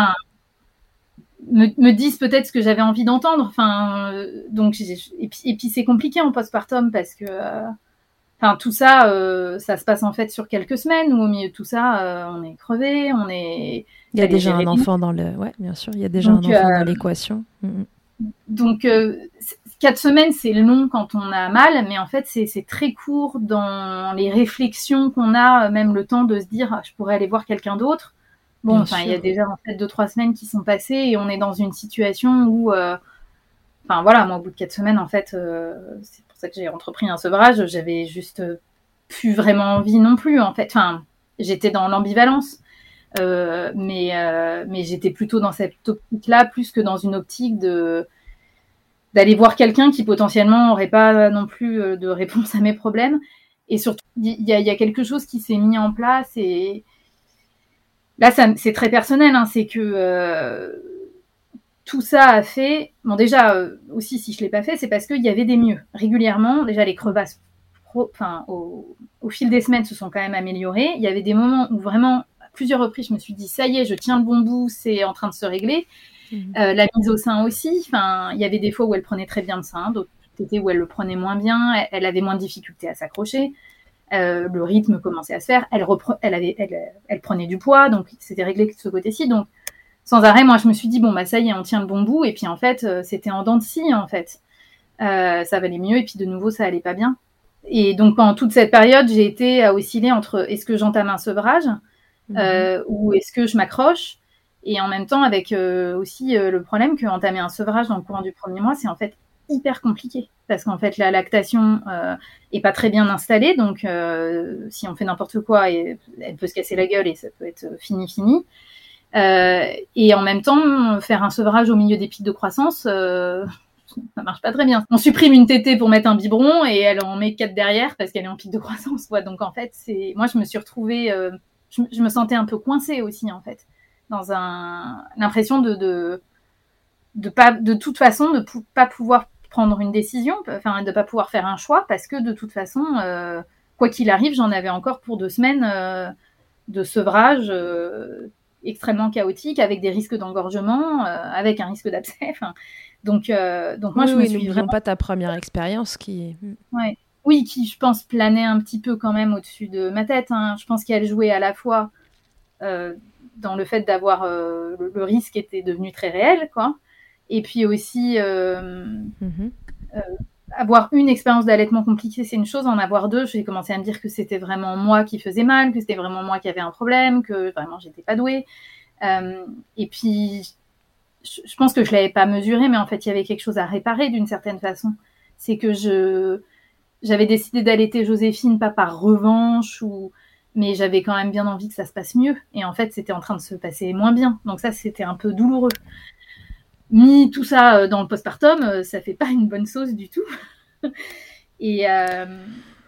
Me, me, dise peut-être ce que j'avais envie d'entendre. Enfin, donc et puis, et puis c'est compliqué en postpartum parce que Enfin, tout ça, euh, ça se passe en fait sur quelques semaines où au milieu de tout ça, euh, on est crevé, on est. Il y a déjà un enfant dans le. Ouais, bien sûr, il y a déjà donc, un enfant euh, dans l'équation. Mm, mm. Donc, quatre semaines, c'est long quand on a mal, mais en fait, c'est très court dans les réflexions qu'on a, même le temps de se dire, ah, je pourrais aller voir quelqu'un d'autre. Bon, enfin, il y a déjà en fait deux trois semaines qui sont passées et on est dans une situation où, enfin voilà, moi au bout de quatre semaines, en fait, c'est pour ça que j'ai entrepris un sevrage. J'avais juste plus vraiment envie non plus, en fait. Enfin, j'étais dans l'ambivalence. Euh, mais euh, mais j'étais plutôt dans cette optique-là plus que dans une optique de d'aller voir quelqu'un qui potentiellement n'aurait pas non plus euh, de réponse à mes problèmes. Et surtout, il y, a quelque chose qui s'est mis en place et là, c'est très personnel. Hein, c'est que euh, tout ça a fait. Bon, déjà, euh, aussi, si je l'ai pas fait, c'est parce qu'il y avait des mieux. Régulièrement, déjà, les crevasses, enfin, au, fil des semaines, se sont quand même améliorées. Il y avait des moments où vraiment, à plusieurs reprises, je me suis dit, ça y est, je tiens le bon bout, c'est en train de se régler. Euh, la mise au sein aussi. Enfin, il y avait des fois où elle prenait très bien le sein, d'autres étaient où elle le prenait moins bien. Elle, avait moins de difficultés à s'accrocher. Euh, le rythme commençait à se faire. Elle, elle, avait, elle, elle prenait du poids, donc c'était réglé de ce côté-ci. Donc, sans arrêt, moi, je me suis dit, bon, bah, ça y est, on tient le bon bout. Et puis, en fait, euh, c'était en dents de scie, en fait. Euh, ça valait mieux. Et puis, de nouveau, ça allait pas bien. Et donc, pendant toute cette période, j'ai été à osciller entre est-ce que j'entame un sevrage mhm. ou est-ce que je m'accroche Et en même temps, avec aussi le problème que entamer un sevrage dans le courant du premier mois, c'est en fait hyper compliqué parce qu'en fait la lactation euh, est pas très bien installée donc si on fait n'importe quoi elle peut se casser la gueule et ça peut être fini fini euh, et en même temps, faire un sevrage au milieu des pics de croissance, euh, ça marche pas très bien. On supprime une tétée pour mettre un biberon et elle en met quatre derrière parce qu'elle est en pic de croissance. Donc en fait, moi je me suis retrouvée, euh, je, me sentais un peu coincée aussi en fait, dans un l'impression de, de de pas de toute façon de pas pouvoir prendre une décision, enfin de pas pouvoir faire un choix parce que de toute façon, euh, quoi qu'il arrive, j'en avais encore pour deux semaines euh, de sevrage extrêmement chaotique, avec des risques d'engorgement, euh, avec un risque d'abcès. donc, euh, donc moi, je me suis vraiment pas ta première expérience qui. Ouais. Oui, qui, je pense, planait un petit peu quand même au-dessus de ma tête. Hein. Je pense qu'elle jouait à la fois euh, dans le fait d'avoir le, risque était devenu très réel, quoi. Et puis aussi, mm-hmm avoir une expérience d'allaitement compliquée, c'est une chose. En avoir deux, j'ai commencé à me dire que c'était vraiment moi qui faisais mal, que c'était vraiment moi qui avais un problème, que vraiment j'étais pas douée. Euh, et puis, je, pense que je l'avais pas mesuré, mais en fait, il y avait quelque chose à réparer d'une certaine façon. C'est que je j'avais décidé d'allaiter Joséphine pas par revanche ou mais j'avais quand même bien envie que ça se passe mieux. Et en fait, c'était en train de se passer moins bien. Donc ça, c'était un peu douloureux mis tout ça euh, dans le postpartum, euh, ça fait pas une bonne sauce du tout. et euh,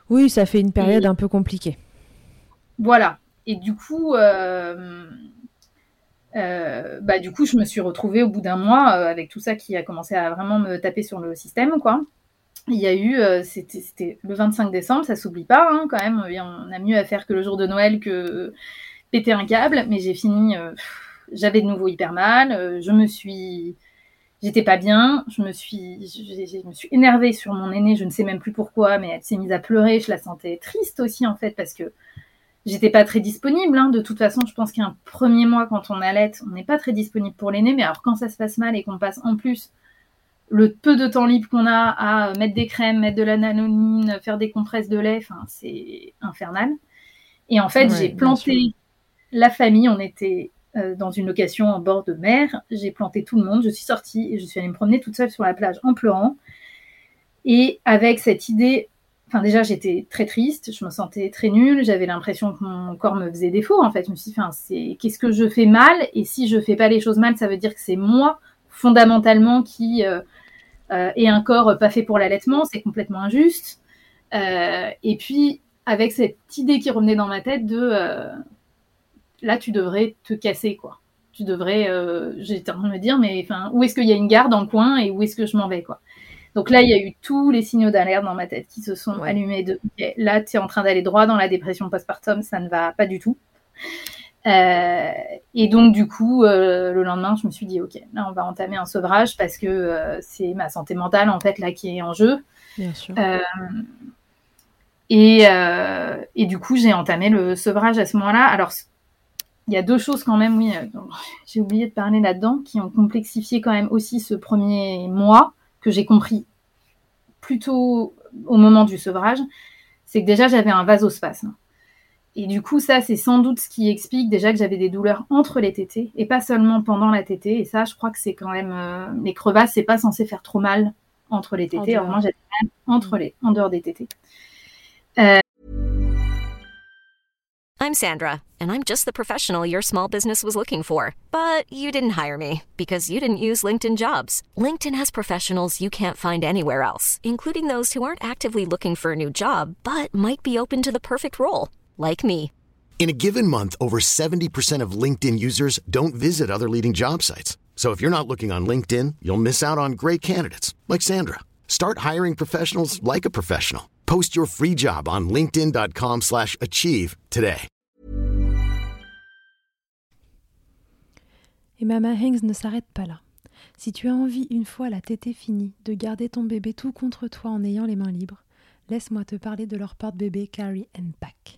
oui, ça fait une période un peu compliquée. Voilà. Et du coup, euh, bah, du coup, je me suis retrouvée au bout d'un mois avec tout ça qui a commencé à vraiment me taper sur le système, quoi. Il y a eu, c'était le 25 décembre, ça s'oublie pas, hein, quand même. On a mieux à faire que le jour de Noël que péter un câble, mais j'ai fini. j'avais de nouveau hyper mal. je me suis j'étais pas bien, je me suis, je, me suis énervée sur mon aînée, je ne sais même plus pourquoi, mais elle s'est mise à pleurer, je la sentais triste aussi en fait parce que j'étais pas très disponible. Hein. De toute façon, je pense qu'un premier mois quand on allait, on n'est pas très disponible pour l'aîné, mais alors quand ça se passe mal et qu'on passe en plus le peu de temps libre qu'on a à mettre des crèmes, mettre de la nanonine, faire des compresses de lait, enfin c'est infernal. Et en fait, j'ai planté la famille, on était dans une location en bord de mer. J'ai planté tout le monde, je suis sortie et je suis allée me promener toute seule sur la plage en pleurant. Et avec cette idée, enfin déjà j'étais très triste, je me sentais très nulle, j'avais l'impression que mon corps me faisait défaut en fait. Je me suis dit, enfin, c'est qu'est-ce que je fais mal? Et si je fais pas les choses mal, ça veut dire que c'est moi fondamentalement qui euh, euh, est un corps pas fait pour l'allaitement, c'est complètement injuste. Euh, et puis avec cette idée qui revenait dans ma tête de là tu devrais te casser quoi. Tu devrais, j'étais en train de me dire mais enfin où est-ce qu'il y a une gare dans le coin et où est-ce que je m'en vais quoi. Donc là, il y a eu tous les signaux d'alerte dans ma tête qui se sont allumés de là, tu es en train d'aller droit dans la dépression postpartum, ça ne va pas du tout. Euh, et donc, du coup, euh, le lendemain, je me suis dit, OK, là, on va entamer un sevrage parce que euh, c'est ma santé mentale, en fait, là, qui est en jeu. Bien sûr. Et, et, du coup, j'ai entamé le sevrage à ce moment-là. Alors, il y a deux choses quand même, oui, j'ai oublié de parler là-dedans, qui ont complexifié quand même aussi ce premier mois que j'ai compris plutôt au moment du sevrage, c'est que déjà j'avais un vasospasme. Et du coup, ça, c'est sans doute ce qui explique déjà que j'avais des douleurs entre les tétés et pas seulement pendant la tétée. Et ça, je crois que c'est quand même. Euh, les crevasses, c'est pas censé faire trop mal entre les tétés. Alors moi, j'avais mal entre mm. les, en dehors des tétés. Euh, I'm Sandra, and I'm just the professional your small business was looking for. But you didn't hire me because you didn't use LinkedIn jobs. LinkedIn has professionals you can't find anywhere else, including those who aren't actively looking for a new job but might be open to the perfect role, like me. In a given month, over 70% of LinkedIn users don't visit other leading job sites. So if you're not looking on LinkedIn, you'll miss out on great candidates like Sandra. Start hiring professionals like a professional. Post your free job on linkedin.com/achieve today. Eh Et Mama Hanks ne s'arrête pas là. Si tu as envie, une fois la tétée finie, de garder ton bébé tout contre toi en ayant les mains libres, laisse-moi te parler de leur porte-bébé Carry and Pack.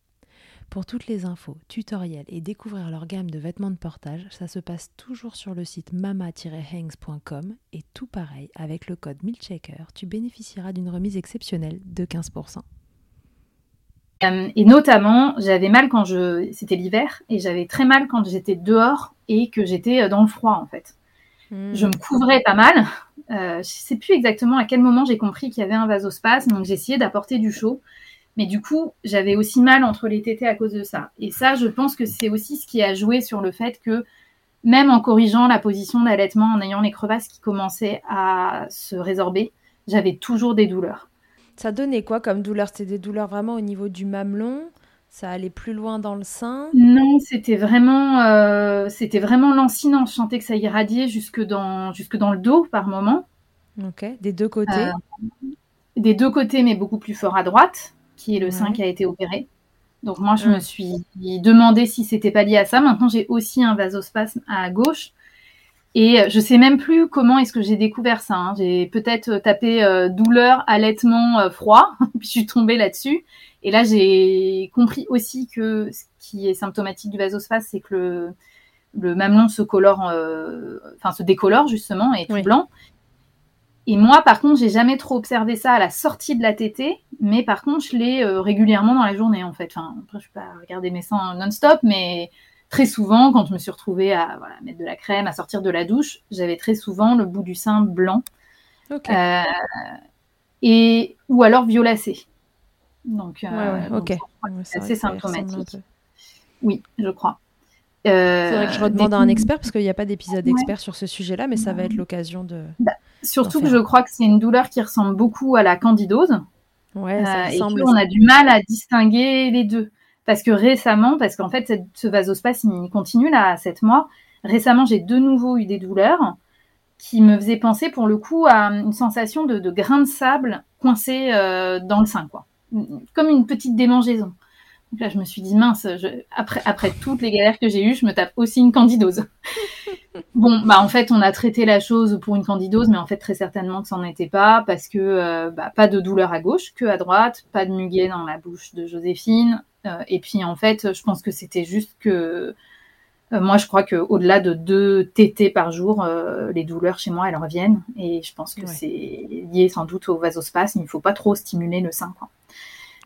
Pour toutes les infos, tutoriels et découvrir leur gamme de vêtements de portage, ça se passe toujours sur le site mama-hangs.com et tout pareil, avec le code MILCHECKER, tu bénéficieras d'une remise exceptionnelle de 15%. Euh, et notamment, j'avais mal quand je, c'était l'hiver, et j'avais très mal quand j'étais dehors et que j'étais euh, dans le froid en fait. Hmm. Je me couvrais pas mal. Euh, je sais plus exactement à quel moment j'ai compris qu'il y avait un vasospasme, donc j'ai essayé d'apporter du chaud. Mais du coup, j'avais aussi mal entre les tétés à cause de ça. Et ça, je pense que c'est aussi ce qui a joué sur le fait que même en corrigeant la position d'allaitement, en ayant les crevasses qui commençaient à se résorber, j'avais toujours des douleurs. Ça donnait quoi comme douleur? C'était des douleurs vraiment au niveau du mamelon? Ça allait plus loin dans le sein? Non, c'était vraiment, euh, c'était vraiment lancinant. Je sentais que ça irradiait jusque dans, jusque dans le dos par moment. Ok, des deux côtés? Euh, Des deux côtés, mais beaucoup plus fort à droite, qui est le sein qui a été opéré. Donc moi, je me suis demandé si c'était pas lié à ça. Maintenant, j'ai aussi un vasospasme à gauche. Et euh, je sais même plus comment est-ce que j'ai découvert ça. Hein. J'ai peut-être euh, tapé euh, douleur, allaitement, froid, puis je suis tombée là-dessus. Et là, j'ai compris aussi que ce qui est symptomatique du vasospasme, c'est que le, le mamelon se colore, enfin se décolore justement, et tout blanc. Et moi, par contre, j'ai jamais trop observé ça à la sortie de la tétée, mais par contre, je l'ai régulièrement dans la journée, en fait. Enfin, après, je vais pas regarder mes seins non-stop, mais très souvent, quand je me suis retrouvée à mettre de la crème, à sortir de la douche, j'avais très souvent le bout du sein blanc. Euh, et, ou alors violacé. Donc, euh, c'est assez symptomatique. Oui, je crois. Euh, c'est vrai que je redemande à un expert parce qu'il n'y a pas d'épisode expert sur ce sujet-là, mais ça va être l'occasion de. Bah, surtout que je crois que c'est une douleur qui ressemble beaucoup à la candidose. Ouais, ça et semble. on a du mal à distinguer les deux. Parce que récemment, parce qu'en fait, cette- ce vasospasme, il continue là à 7 mois. Récemment, j'ai de nouveau eu des douleurs qui me faisaient penser pour le coup à une sensation de, de grain de sable coincé euh, dans le sein, quoi. Comme une petite démangeaison. Donc là, je me suis dit, mince, je- après, après toutes les galères que j'ai eues, je me tape aussi une candidose. bon, bah en fait, on a traité la chose pour une candidose, mais en fait, très certainement que ça n'en était pas, parce que euh, bah, pas de douleur à gauche, que à droite, pas de muguet dans la bouche de Joséphine. euh, et puis, en fait, je pense que c'était juste que euh, moi, je crois qu'au-delà de deux tétés par jour, les douleurs chez moi, elles reviennent. Et je pense que Ouais. c'est lié sans doute au vasospasme. Il ne faut pas trop stimuler le sein. Quoi.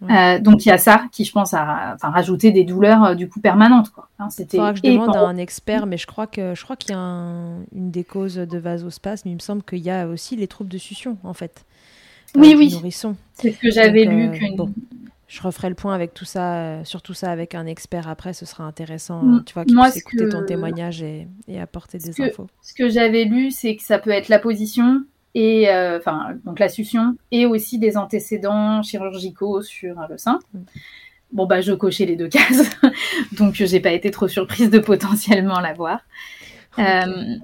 Ouais. Euh, donc il y a ça qui, je pense, a enfin, rajouté des douleurs euh, du coup permanentes. Quoi. Hein, c'était faudra que je demande à un expert, mais je crois que je crois qu'il y a un- une des causes de vasospasme. Il me semble qu'il y a aussi les troubles de succion, en fait. Oui, oui. C'est ce que j'avais lu. euh, bon. Je referai le point avec tout ça, sur tout ça avec un expert après. Ce sera intéressant, Mm. tu vois, puisse écouter que- ton témoignage et, et apporter des que- infos. Ce que j'avais lu, c'est que ça peut être la position et euh, enfin donc la succion et aussi des antécédents chirurgicaux sur le sein. Mm. Bon bah je cochais les deux cases, donc j'ai pas été trop surprise de potentiellement l'avoir. Euh,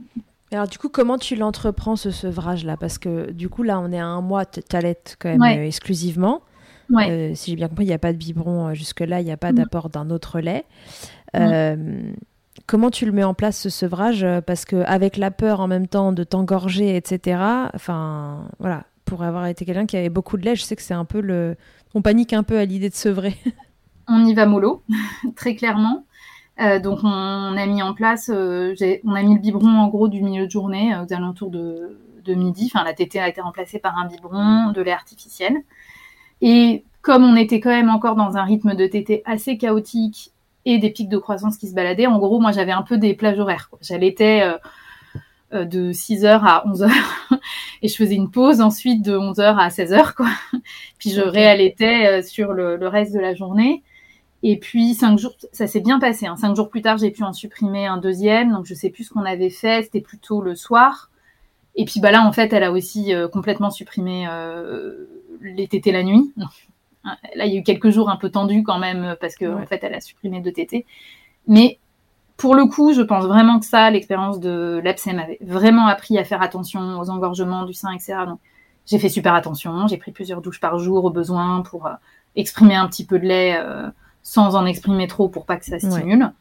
Alors du coup, comment tu l'entreprends ce sevrage-là Parce que du coup, là, on est à un mois, t'allaites quand même Ouais. euh, exclusivement. ouais. Euh, si j'ai bien compris, il n'y a pas de biberon euh, jusque-là, il n'y a pas Non. d'apport d'un autre lait. Comment tu le mets en place ce sevrage Euh, Parce que avec la peur en même temps de t'engorger, etc. Enfin, voilà, pour avoir été quelqu'un qui avait beaucoup de lait, je sais que c'est un peu le, on panique un peu à l'idée de sevrer. on y va mollo, très clairement. Euh, donc on, a mis en place, euh, on a mis le biberon en gros du milieu de journée aux alentours de, de midi. Enfin la tétée a été remplacée par un biberon, de lait artificiel. Et comme on était quand même encore dans un rythme de tétée assez chaotique et des pics de croissance qui se baladaient, en gros moi j'avais un peu des plages horaires. J'allaitais euh, euh, de 6h à 11h et je faisais une pause ensuite de 11h à 16h quoi. Puis je Ok. réallaitais euh, sur le, le reste de la journée. Et puis cinq jours, ça s'est bien passé. Hein. Cinq jours plus tard, j'ai pu en supprimer un deuxième. Donc je sais plus ce qu'on avait fait. C'était plutôt le soir. Et puis bah là, en fait, elle a aussi euh, complètement supprimé euh, les tétés la nuit. Là, il y a eu quelques jours un peu tendus quand même parce que Ouais. en fait, elle a supprimé deux tétés. Mais pour le coup, je pense vraiment que ça, l'expérience de l'APSEM m'avait vraiment appris à faire attention aux engorgements du sein, etc. Donc j'ai fait super attention. J'ai pris plusieurs douches par jour au besoin pour euh, exprimer un petit peu de lait euh, sans en exprimer trop pour pas que ça stimule.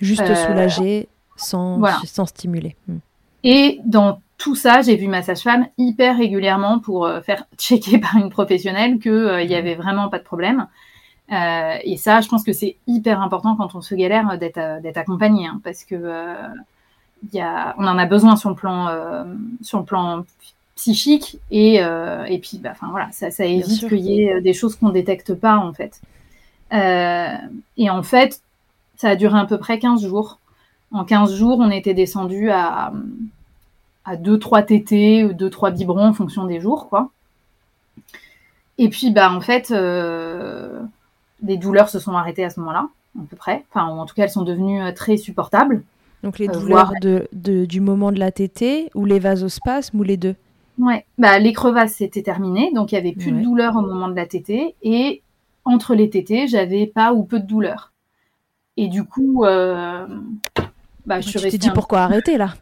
Juste Euh, soulager sans, voilà. sans stimuler. Mm. Et dans tout ça, j'ai vu ma sage-femme hyper régulièrement pour euh, faire checker par une professionnelle qu'il euh, y avait vraiment pas de problème. Euh, et ça, je pense que c'est hyper important quand on se galère d'être accompagné, hein, parce que il y a, on en a besoin sur le plan sur le plan psychique et et puis bah, enfin voilà, ça, ça évite qu'il y ait des choses qu'on détecte pas en fait. Et en fait, ça a duré à peu près 15 jours. En 15 jours, on était descendu à à 2-3 tétés ou 2-3 biberons en fonction des jours, quoi. Et puis, bah, en fait, euh, les douleurs se sont arrêtées à ce moment-là, à peu près. Enfin, en tout cas, elles sont devenues euh, très supportables. Donc les Euh, douleurs de, de- du moment de la tétée ou les vasospasmes ou les deux Ouais. Bah, les crevasses, c'était terminé, donc il y avait plus Ouais. de douleur au moment de la tétée. Et entre les tétées, j'avais pas ou peu de douleur. Et du coup, euh, bah, je suis Tu t'es restée dit un pourquoi arrêter là?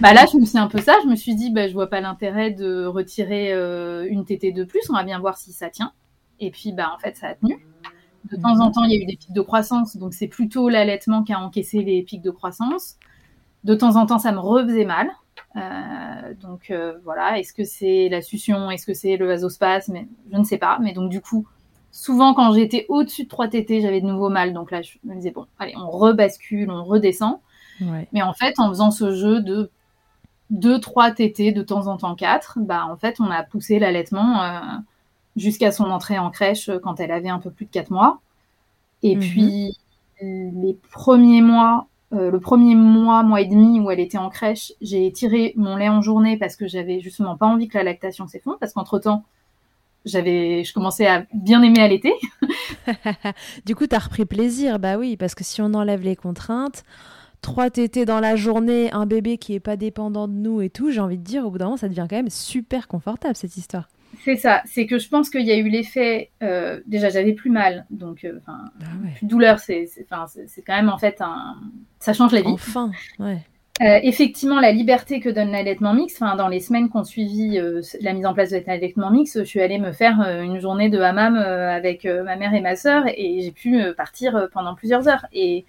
Bah là, je me suis un peu ça. Je me suis dit, bah, je vois pas l'intérêt de retirer euh, une tétée de plus. On va bien voir si ça tient. Et puis, bah, en fait, ça a tenu. De temps en temps, il y a eu des pics de croissance. Donc, c'est plutôt l'allaitement qui a encaissé les pics de croissance. De temps en temps, ça me refaisait mal. Euh, donc, euh, voilà. Est-ce que c'est la succion? Est-ce que c'est le vasospasme? Je ne sais pas. Mais donc, du coup, souvent, quand j'étais au-dessus de 3 tétées, j'avais de nouveau mal. Donc là, je me disais, bon, allez, on rebascule, on redescend. Ouais. Mais en fait, en faisant ce jeu de 2, 3 tétés, de temps en temps 4, bah, en fait, on a poussé l'allaitement euh, jusqu'à son entrée en crèche euh, quand elle avait un peu plus de 4 mois. Et Mhm. puis, les premiers mois, euh, le premier mois, mois et demi où elle était en crèche, j'ai tiré mon lait en journée parce que j'avais justement pas envie que la lactation s'effondre, parce qu'entre-temps, j'avais, je commençais à bien aimer allaiter. du coup, tu as repris plaisir, bah oui, parce que si on enlève les contraintes, trois tétés dans la journée, un bébé qui est pas dépendant de nous et tout, j'ai envie de dire, au bout d'un moment, ça devient quand même super confortable cette histoire. C'est ça, c'est que je pense qu'il y a eu l'effet. Euh, déjà, j'avais plus mal, donc euh, enfin, plus de douleur, c'est quand même en fait un. Ça change la vie. Enfin, ouais. Euh, effectivement, la liberté que donne l'allaitement mix, enfin, dans les semaines qu'on suivi la mise en place de l'allaitement mix, je suis allée me faire une journée de hammam avec ma mère et ma sœur et j'ai pu partir pendant plusieurs heures. Et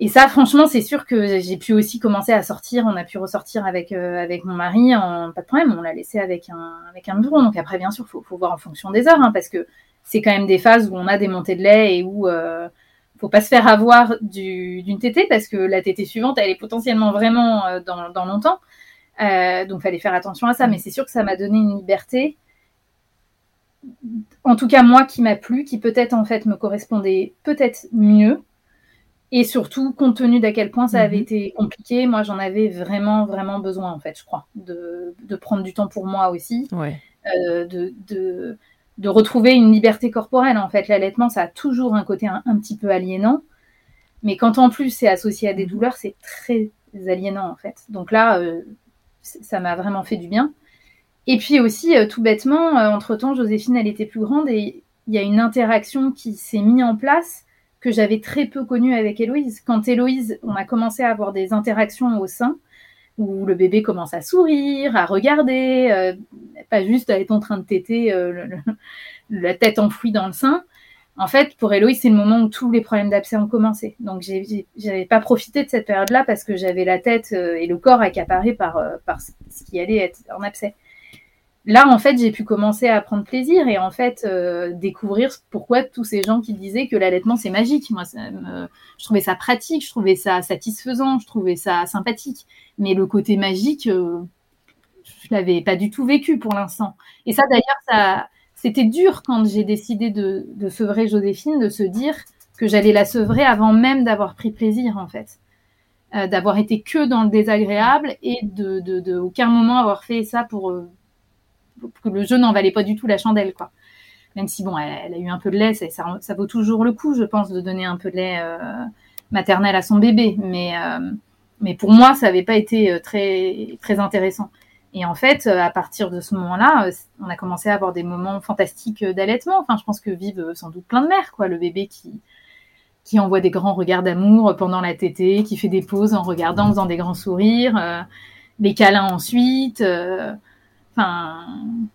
et ça, franchement, c'est sûr que j'ai pu aussi commencer à sortir. On a pu ressortir avec euh, avec mon mari, pas de problème. On l'a laissé avec un avec un. Donc après, bien sûr, faut faut voir en fonction des heures, hein, parce que c'est quand même des phases où on a des montées de lait et où euh, faut pas se faire avoir d'une tétée parce que la tétée suivante, elle est potentiellement vraiment euh, dans, dans longtemps. Euh, donc fallait faire attention à ça. Mais c'est sûr que ça m'a donné une liberté. En tout cas, moi, qui m'a plu, qui peut-être en fait me correspondait peut-être mieux et surtout, compte tenu d'à quel point ça avait mhm. été compliqué, moi j'en avais vraiment, vraiment besoin, en fait, je crois, de, de prendre du temps pour moi aussi, euh, de, de, de, retrouver une liberté corporelle. En fait, l'allaitement, ça a toujours un côté un, petit peu aliénant, mais quand en plus c'est associé à des mhm. douleurs, c'est très aliénant, en fait. Donc là, euh, ça m'a vraiment fait du bien. Et puis aussi, euh, tout bêtement, entre-temps, Joséphine, elle était plus grande et il y a une interaction qui s'est mise en place que j'avais très peu connu avec Héloïse. Quand Héloïse, on a commencé à avoir des interactions au sein, où le bébé commence à sourire, à regarder, euh, pas juste à être en train de téter euh, la tête enfouie dans le sein. En fait, pour Héloïse, c'est le moment où tous les problèmes d'abcès ont commencé. Donc, j'avais pas profité de cette période-là parce que j'avais la tête euh, et le corps accaparé par, par ce qui allait être en abcès là, en fait, j'ai pu commencer à prendre plaisir et en fait euh, découvrir pourquoi tous ces gens qui disaient que l'allaitement c'est magique. Moi, je trouvais ça pratique, je trouvais ça satisfaisant, je trouvais ça sympathique. Mais le côté magique, euh, je l'avais pas du tout vécu pour l'instant. Et ça, d'ailleurs, ça, c'était dur quand j'ai décidé de, sevrer Joséphine, de se dire que j'allais la sevrer avant même d'avoir pris plaisir, en fait. Euh, d'avoir été que dans le désagréable et de, de, de, aucun moment avoir fait ça pour euh, que le jeu n'en valait pas du tout la chandelle, quoi. Même si, bon, elle, a eu un peu de lait, ça, ça, vaut toujours le coup, je pense, de donner un peu de lait euh, maternel à son bébé. Mais, euh, mais pour moi, ça n'avait pas été euh, très, très intéressant. Et en fait, à partir de ce moment-là, on a commencé à avoir des moments fantastiques d'allaitement. Enfin, je pense que vivent sans doute plein de mères, quoi. Le bébé qui, qui envoie des grands regards d'amour pendant la tétée, qui fait des pauses en regardant, en faisant des grands sourires, les câlins ensuite. Enfin,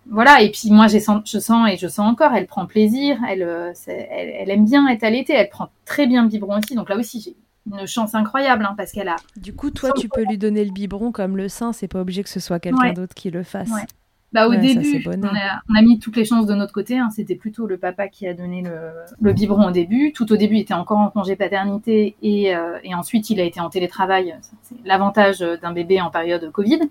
voilà. Et puis moi, je sens et je sens encore, elle prend plaisir, elle, euh, elle, aime bien être allaitée, elle prend très bien le biberon aussi. Donc là aussi, j'ai une chance incroyable hein, parce qu'elle a. Du coup, toi, tu peux lui donner le biberon comme le sein. C'est pas obligé que ce soit quelqu'un d'autre qui le fasse. Bah, au début, on a, mis toutes les chances de notre côté. Hein. C'était plutôt le papa qui a donné le, biberon au début. Tout au début, il était encore en congé paternité et, euh, et ensuite, il a été en télétravail. C'est l'avantage d'un bébé en période Covid.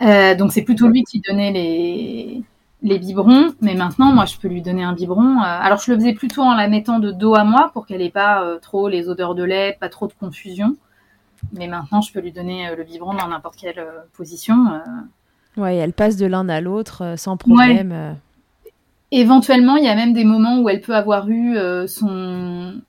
Euh, donc c'est plutôt lui qui donnait les, les biberons, mais maintenant moi je peux lui donner un biberon. Euh, alors je le faisais plutôt en la mettant de dos à moi pour qu'elle ait pas euh, trop les odeurs de lait, pas trop de confusion. Mais maintenant je peux lui donner le biberon dans n'importe quelle position. Ouais, elle passe de l'un à l'autre sans problème. Éventuellement, il y a même des moments où elle peut avoir eu son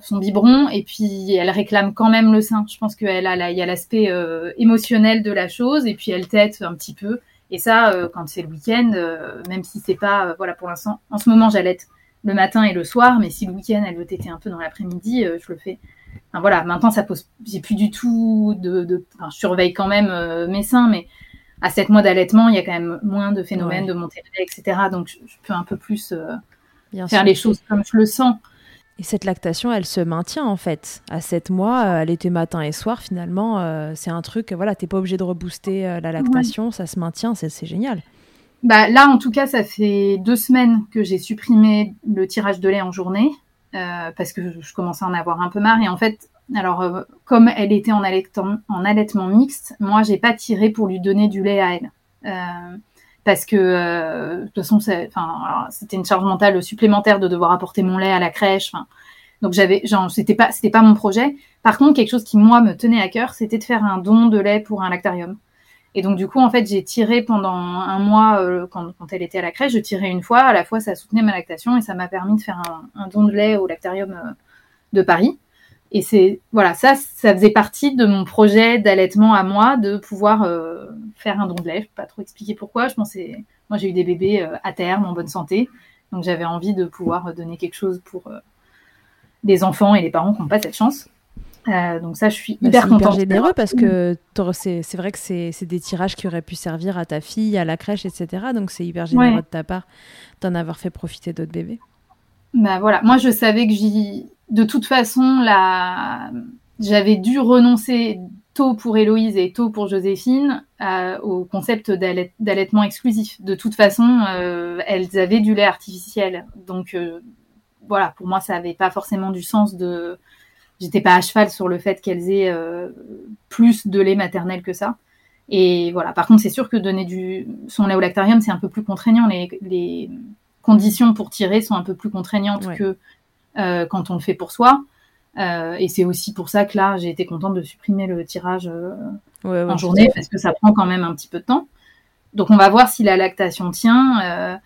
son biberon et puis elle réclame quand même le sein. Je pense qu'elle a il y a l'aspect euh, émotionnel de la chose et puis elle tête un petit peu. Et ça, euh, quand c'est le week-end, euh, même si c'est pas, voilà, pour l'instant, en ce moment j'allaite le matin et le soir, mais si le week-end elle veut téter un peu dans l'après-midi, je le fais. Enfin, voilà, maintenant ça pose, j'ai plus du tout de, de enfin, je surveille quand même mes seins, mais à 7 mois d'allaitement, il y a quand même moins de phénomènes de montée de lait, etc. Donc je, peux un peu plus faire les choses comme je le sens. Et cette lactation, elle se maintient en fait. À 7 mois, euh, elle était matin et soir finalement. Euh, c'est un truc, voilà, t'es pas obligé de rebooster euh, la lactation, ça se maintient, c'est génial. Bah, là, en tout cas, ça fait deux semaines que j'ai supprimé le tirage de lait en journée parce que je commençais à en avoir un peu marre. Et en fait, alors, comme elle était en, allaitement, en allaitement mixte, moi, j'ai pas tiré pour lui donner du lait à elle parce que euh, de toute façon, c'était une charge mentale supplémentaire de devoir apporter mon lait à la crèche. Donc j'avais, genre, c'était pas, c'était pas mon projet. Par contre, quelque chose qui moi me tenait à cœur, c'était de faire un don de lait pour un lactarium. Et donc du coup, en fait, j'ai tiré pendant un mois euh, quand, quand, elle était à la crèche, je tirais une fois. À la fois, ça soutenait ma lactation et ça m'a permis de faire un, don de lait au lactarium euh, de Paris. Et c'est voilà, ça, ça faisait partie de mon projet d'allaitement à moi, de pouvoir euh, faire un don de lait. Je peux pas trop expliquer pourquoi. Je pensais, moi j'ai eu des bébés euh, à terme en bonne santé, donc j'avais envie de pouvoir donner quelque chose pour euh, des enfants et les parents qui n'ont pas cette chance. donc ça, je suis bah, hyper contente. C'est généreux parce que c'est vrai que c'est des tirages qui auraient pu servir à ta fille, à la crèche, etc. Donc c'est hyper généreux de ta part d'en avoir fait profiter d'autres bébés. Bah voilà, moi je savais que j'y de toute façon, la... j'avais dû renoncer tôt pour Héloïse et tôt pour Joséphine euh, au concept d'allaitement exclusif. De toute façon, euh, elles avaient du lait artificiel. Donc euh, voilà, pour moi, ça n'avait pas forcément du sens de... J'étais pas à cheval sur le fait qu'elles aient plus de lait maternel que ça. Et voilà, par contre, c'est sûr que donner du son lait au lactarium, c'est un peu plus contraignant. Les, conditions pour tirer sont un peu plus contraignantes que euh, quand on le fait pour soi. Euh, et c'est aussi pour ça que là, j'ai été contente de supprimer le tirage euh, en journée parce que ça prend quand même un petit peu de temps. Donc on va voir si la lactation tient.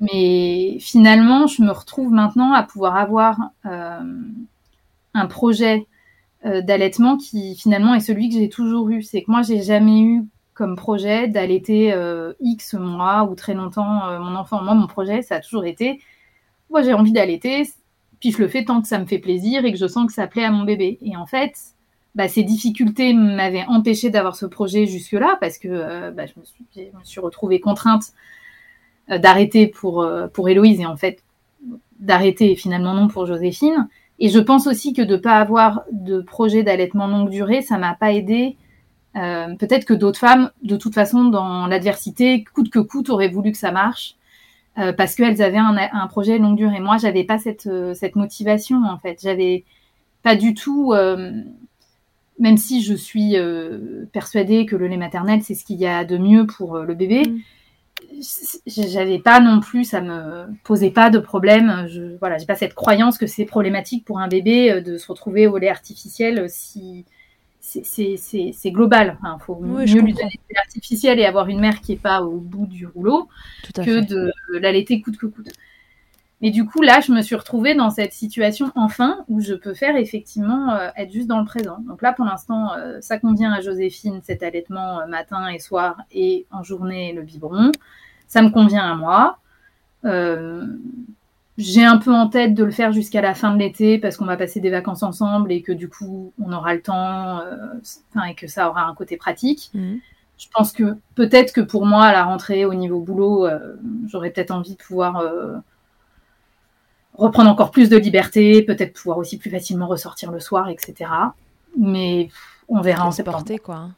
mais finalement, je me retrouve maintenant à pouvoir avoir un projet d'allaitement qui finalement est celui que j'ai toujours eu. C'est que moi, j'ai jamais eu comme projet d'allaiter X mois ou très longtemps mon enfant. Moi, mon projet, ça a toujours été, moi j'ai envie d'allaiter, puis je le fais tant que ça me fait plaisir et que je sens que ça plaît à mon bébé. Et en fait, bah, ces difficultés m'avaient empêché d'avoir ce projet jusque-là parce que euh, bah, je, me suis, retrouvée contrainte euh, d'arrêter pour, euh, pour Héloïse et en fait d'arrêter finalement non pour Joséphine. Et je pense aussi que de ne pas avoir de projet d'allaitement longue durée, ça m'a pas aidé. Peut-être que d'autres femmes, de toute façon, dans l'adversité, coûte que coûte, auraient voulu que ça marche. Euh, parce qu'elles avaient un, un, projet longue durée. Moi, j'avais pas cette, euh, cette motivation en fait. J'avais pas du tout, euh, même si je suis persuadée que le lait maternel c'est ce qu'il y a de mieux pour le bébé. Mm. J'avais pas non plus, ça me posait pas de problème. Je, voilà, j'ai pas cette croyance que c'est problématique pour un bébé de se retrouver au lait artificiel si c'est global. Il faut mieux lui donner de l'artificiel et avoir une mère qui n'est pas au bout du rouleau que de l'allaiter coûte que coûte. Mais du coup, là, je me suis retrouvée dans cette situation enfin où je peux faire effectivement euh, être juste dans le présent. Donc là, pour l'instant, euh, ça convient à Joséphine, cet allaitement euh, matin et soir et en journée le biberon. Ça me convient à moi j'ai un peu en tête de le faire jusqu'à la fin de l'été parce qu'on va passer des vacances ensemble et que du coup on aura le temps euh, et que ça aura un côté pratique. Mhm. Je pense que peut-être que pour moi à la rentrée au niveau boulot, euh, j'aurais peut-être envie de pouvoir euh, reprendre encore plus de liberté, peut-être pouvoir aussi plus facilement ressortir le soir, etc. Mais on verra en septembre. Porter, quoi.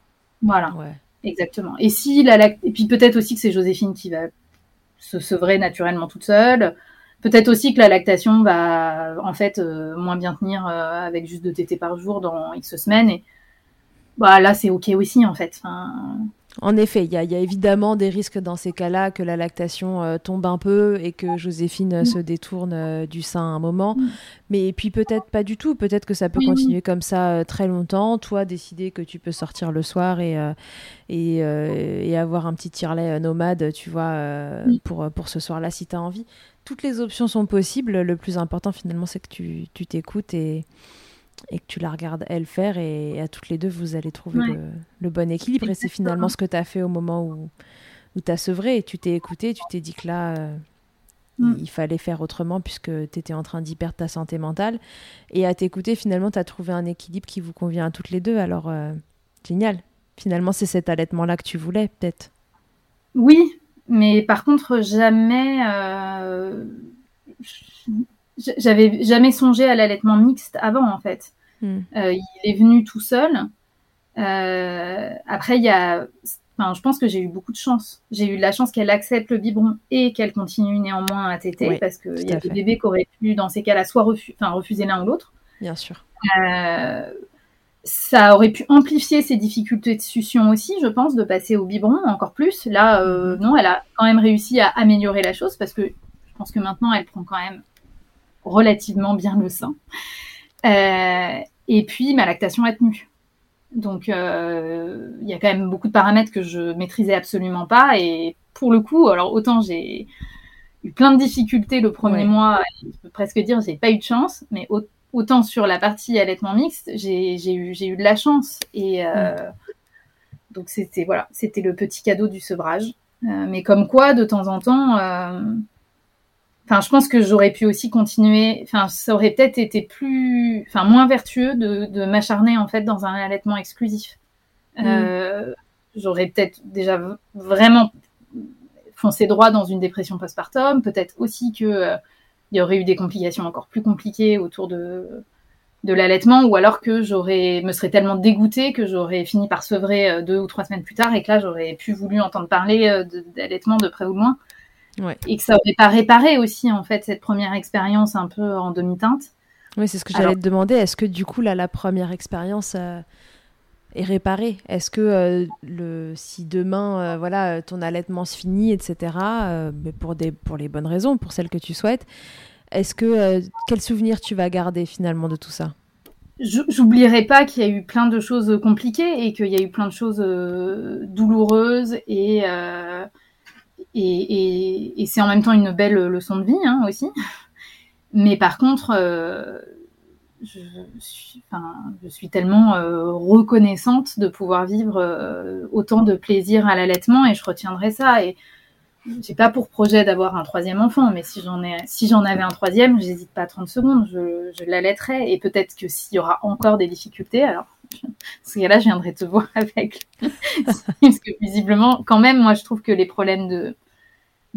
Voilà. Exactement. Et si la et puis peut-être aussi que c'est Joséphine qui va se sevrer naturellement toute seule. Peut-être aussi que la lactation va en fait euh, moins bien tenir euh, avec juste deux tétés par jour dans X semaines. Et bah, là, c'est OK aussi en fait. En effet, il y, a évidemment des risques dans ces cas-là que la lactation euh, tombe un peu et que Joséphine mm. se détourne du sein un moment. Mm. Mais puis peut-être pas du tout. Peut-être que ça peut continuer comme ça très longtemps. Toi, décider que tu peux sortir le soir et, et, et, avoir un petit tirelet nomade, tu vois, pour, pour ce soir-là si tu as envie toutes les options sont possibles. Le plus important finalement, c'est que tu t'écoutes et, et que tu la regardes elle faire. Et, à toutes les deux, vous allez trouver le, bon équilibre. Et c'est finalement ce que tu as fait au moment où, où tu as sevré. Tu t'es écouté, tu t'es dit que là, euh, mm. il fallait faire autrement puisque tu étais en train d'y perdre ta santé mentale. Et à t'écouter, finalement, tu as trouvé un équilibre qui vous convient à toutes les deux. Alors, euh, génial. Finalement, c'est cet allaitement-là que tu voulais, peut-être. Oui, mais par contre, jamais, euh, j'avais jamais songé à l'allaitement mixte avant, en fait. Hmm. Euh, il est venu tout seul. Euh, après, il y a, enfin, je pense que j'ai eu beaucoup de chance. J'ai eu la chance qu'elle accepte le biberon et qu'elle continue néanmoins à téter, parce qu'il y a des bébés qui auraient pu, dans ces cas-là, soit refuser l'un ou l'autre. Bien sûr. Euh, ça aurait pu amplifier ses difficultés de succion aussi, je pense, de passer au biberon encore plus. Là, euh, mhm. non, elle a quand même réussi à améliorer la chose parce que je pense que maintenant, elle prend quand même relativement bien le sein. Euh, et puis, ma lactation a tenu. Donc, euh, il y a quand même beaucoup de paramètres que je maîtrisais absolument pas. Et pour le coup, alors autant j'ai eu plein de difficultés le premier mois, je peux presque dire j'ai pas eu de chance, mais autant sur la partie allaitement mixte, j'ai eu, eu de la chance. Et euh, donc, c'était voilà, c'était le petit cadeau du sevrage. Mais comme quoi, de temps en temps, enfin, je pense que j'aurais pu aussi continuer. Enfin, ça aurait peut-être été plus, enfin, moins vertueux de, de m'acharner en fait dans un allaitement exclusif. Mm. J'aurais peut-être déjà vraiment foncé droit dans une dépression postpartum. Peut-être aussi que il y aurait eu des complications encore plus compliquées autour de, de l'allaitement, ou alors que j'aurais me serais tellement dégoûtée que j'aurais fini par sevrer euh, deux ou trois semaines plus tard et que là j'aurais pu voulu entendre parler euh, d'allaitement de près ou de loin. Et que ça aurait pas réparé aussi en fait cette première expérience un peu en demi-teinte. Oui, c'est ce que j'allais te demander. Est-ce que du coup là la première expérience euh, est réparée? Est-ce que le si demain voilà ton allaitement se finit etc. mais pour des pour les bonnes raisons, pour celles que tu souhaites, est-ce que euh, quel souvenir tu vas garder finalement de tout ça? J'oublierai pas qu'il y a eu plein de choses compliquées et qu'il y a eu plein de choses euh, douloureuses et, euh, et, c'est en même temps une belle leçon de vie hein, aussi. Mais par contre, je, suis, je suis tellement reconnaissante de pouvoir vivre autant de plaisir à l'allaitement et je retiendrai ça. Et j'ai pas pour projet d'avoir un troisième enfant, mais si j'en ai, si j'en avais un troisième, j'hésite pas 30 secondes, je, je l'allaiterai. Et peut-être que s'il y aura encore des difficultés, alors, ce cas-là, je viendrai te voir avec. Parce que visiblement, quand même, moi, je trouve que les problèmes de,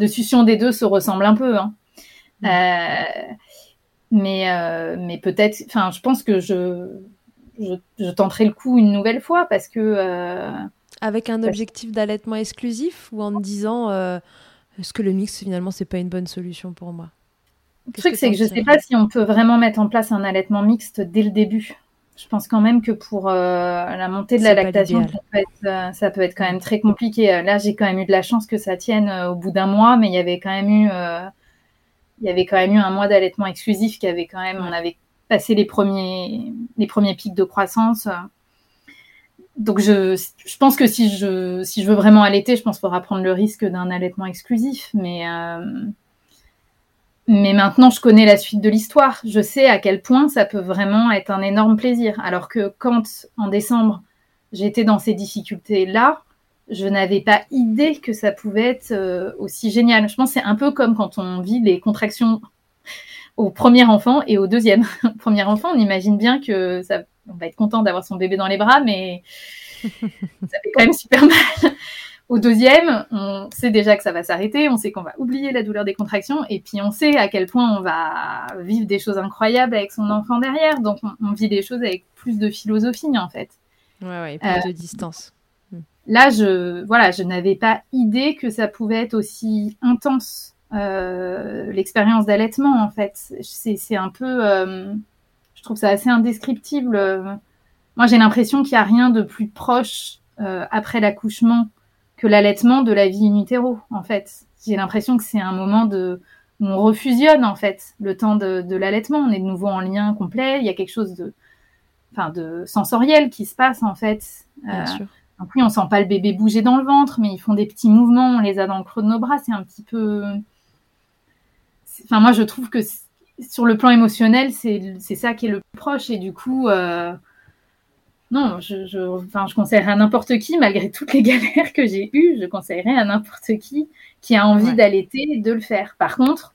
de succion des deux se ressemblent un peu. Hein. Mm. Euh, mais, euh, mais peut-être, enfin, je pense que je, je, je, tenterai le coup une nouvelle fois parce que. Euh, avec un objectif d'allaitement exclusif ou en te disant est-ce que le mix finalement c'est pas une bonne solution pour moi? Le truc c'est que je sais pas si on peut vraiment mettre en place un allaitement mixte dès le début. Je pense quand même que pour euh, la montée de la lactation, euh, ça peut, être, quand même très compliqué. Là, j'ai quand même eu de la chance que ça tienne au bout d'un mois, mais il y avait quand même eu, il y avait quand même eu un mois d'allaitement exclusif qui avait quand même, on avait passé les premiers, les premiers pics de croissance donc je, je pense que si je, si je veux vraiment allaiter, je pense qu'il faudra prendre le risque d'un allaitement exclusif. Mais, euh, mais maintenant, je connais la suite de l'histoire. Je sais à quel point ça peut vraiment être un énorme plaisir. Alors que quand, en décembre, j'étais dans ces difficultés-là, je n'avais pas idée que ça pouvait être euh, aussi génial. Je pense que c'est un peu comme quand on vit les contractions au premier enfant et au deuxième. au premier enfant, on imagine bien que ça on va être content d'avoir son bébé dans les bras, mais ça fait quand même super mal. Au deuxième, on sait déjà que ça va s'arrêter, on sait qu'on va oublier la douleur des contractions, et puis on sait à quel point on va vivre des choses incroyables avec son enfant derrière. Donc on, vit les choses avec plus de philosophie en fait. Ouais, ouais, plus euh, de distance. Hmm. Là, je, voilà, je n'avais pas idée que ça pouvait être aussi intense euh, l'expérience d'allaitement en fait. C'est un peu, euh, je trouve ça assez indescriptible. Moi, j'ai l'impression qu'il n'y a rien de plus proche après l'accouchement que l'allaitement de la vie in utero, en fait. J'ai l'impression que c'est un moment de où on refusionne, en fait, le temps de, de l'allaitement. On est de nouveau en lien complet. Il y a quelque chose de, enfin, de sensoriel qui se passe, en fait. Bien euh, sûr. Donc oui, on sent pas le bébé bouger dans le ventre, mais ils font des petits mouvements, on les a dans le creux de nos bras. C'est un petit peu. Enfin, moi, je trouve que sur le plan émotionnel, c'est ça qui est le plus proche. Et du coup, euh, non, je, je, enfin, je conseillerais à n'importe qui, malgré toutes les galères que j'ai eues, je conseillerais à n'importe qui qui a envie d'allaiter de le faire. Par contre,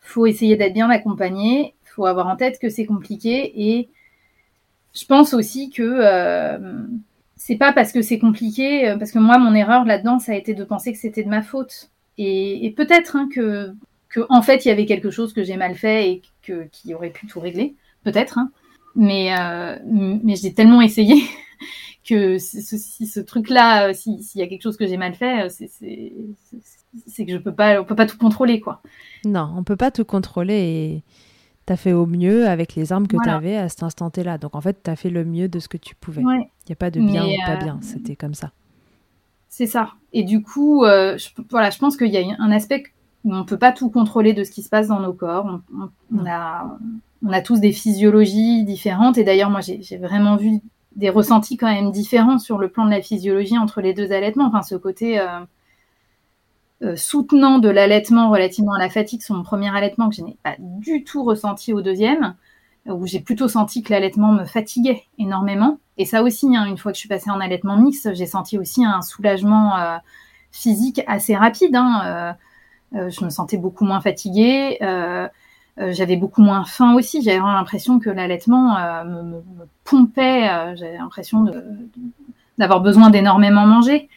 faut essayer d'être bien accompagné, faut avoir en tête que c'est compliqué et je pense aussi que euh, c'est pas parce que c'est compliqué, euh, parce que moi, mon erreur là-dedans, ça a été de penser que c'était de ma faute. Et, et peut-être hein, que que en fait il y avait quelque chose que j'ai mal fait et que qui aurait pu tout régler, peut-être. Hein. Mais euh, mais j'ai tellement essayé que si ce truc-là, euh, s'il y a quelque chose que j'ai mal fait, euh, c'est que je peux pas, on peut pas tout contrôler quoi. Non, on peut pas tout contrôler et tu as fait au mieux avec les armes que tu avais à cet instant là. Donc en fait, tu as fait le mieux de ce que tu pouvais. Il n'y a pas de bien ou pas bien, c'était comme ça. C'est ça. Et du coup, je, voilà, je pense qu'il y a un aspect on ne peut pas tout contrôler de ce qui se passe dans nos corps. On, a, on a tous des physiologies différentes. Et d'ailleurs, moi, j'ai vraiment vu des ressentis quand même différents sur le plan de la physiologie entre les deux allaitements. Enfin, ce côté, euh, soutenant de l'allaitement relativement à la fatigue sur mon premier allaitement que je n'ai pas du tout ressenti au deuxième, où j'ai plutôt senti que l'allaitement me fatiguait énormément. Et ça aussi, hein, une fois que je suis passée en allaitement mixte, j'ai senti aussi un soulagement physique assez rapide. Hein, je me sentais beaucoup moins fatiguée. Euh, j'avais beaucoup moins faim aussi. J'avais vraiment l'impression que l'allaitement euh, me, me, pompait. Euh, j'avais l'impression d'avoir besoin d'énormément manger.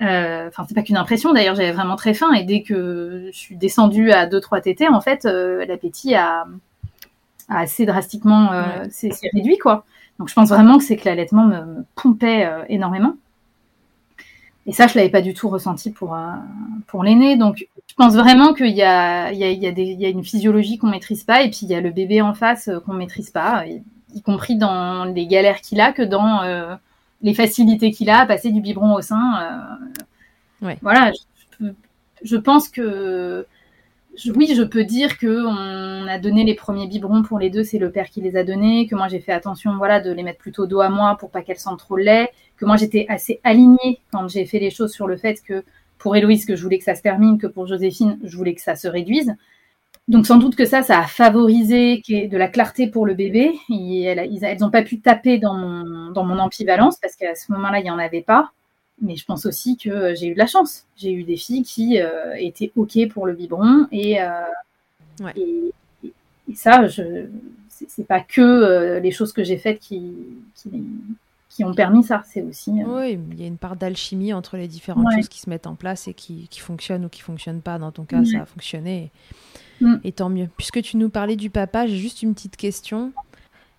Enfin, c'est pas qu'une impression. D'ailleurs, j'avais vraiment très faim. Et dès que je suis descendue à 2-3 tétés, en fait, l'appétit a, a, assez drastiquement s'est réduit, quoi. Donc, je pense vraiment que c'est que l'allaitement me, me, pompait énormément. Et ça, je l'avais pas du tout ressenti pour pour l'aîné. Donc, pense vraiment qu'il y a, il y, a, il y, a des, il y a une physiologie qu'on maîtrise pas, et puis il y a le bébé en face euh, qu'on maîtrise pas, y, compris dans les galères qu'il a que dans euh, les facilités qu'il a à passer du biberon au sein. Euh, ouais. Voilà, je, je, pense que oui, je peux dire que on a donné les premiers biberons pour les deux, c'est le père qui les a donnés, que moi j'ai fait attention, voilà, de les mettre plutôt dos à moi pour pas qu'elles sentent trop le lait, que moi j'étais assez alignée quand j'ai fait les choses sur le fait que pour Héloïse que je voulais que ça se termine, que pour Joséphine, je voulais que ça se réduise. Donc sans doute que ça, ça a favorisé de la clarté pour le bébé. Et elles n'ont pas pu taper dans mon, dans mon ambivalence parce qu'à ce moment-là, il n'y en avait pas. Mais je pense aussi que j'ai eu de la chance. J'ai eu des filles qui euh, étaient OK pour le biberon. Et, euh, et, ça, je, c'est pas que euh, les choses que j'ai faites qui, qui, qui ont permis ça. C'est aussi. Euh, oui, il y a une part d'alchimie entre les différentes choses qui se mettent en place et qui, qui fonctionnent ou qui fonctionnent pas. Dans ton cas, ça a fonctionné. Mm. Et, tant mieux. Puisque tu nous parlais du papa, j'ai juste une petite question.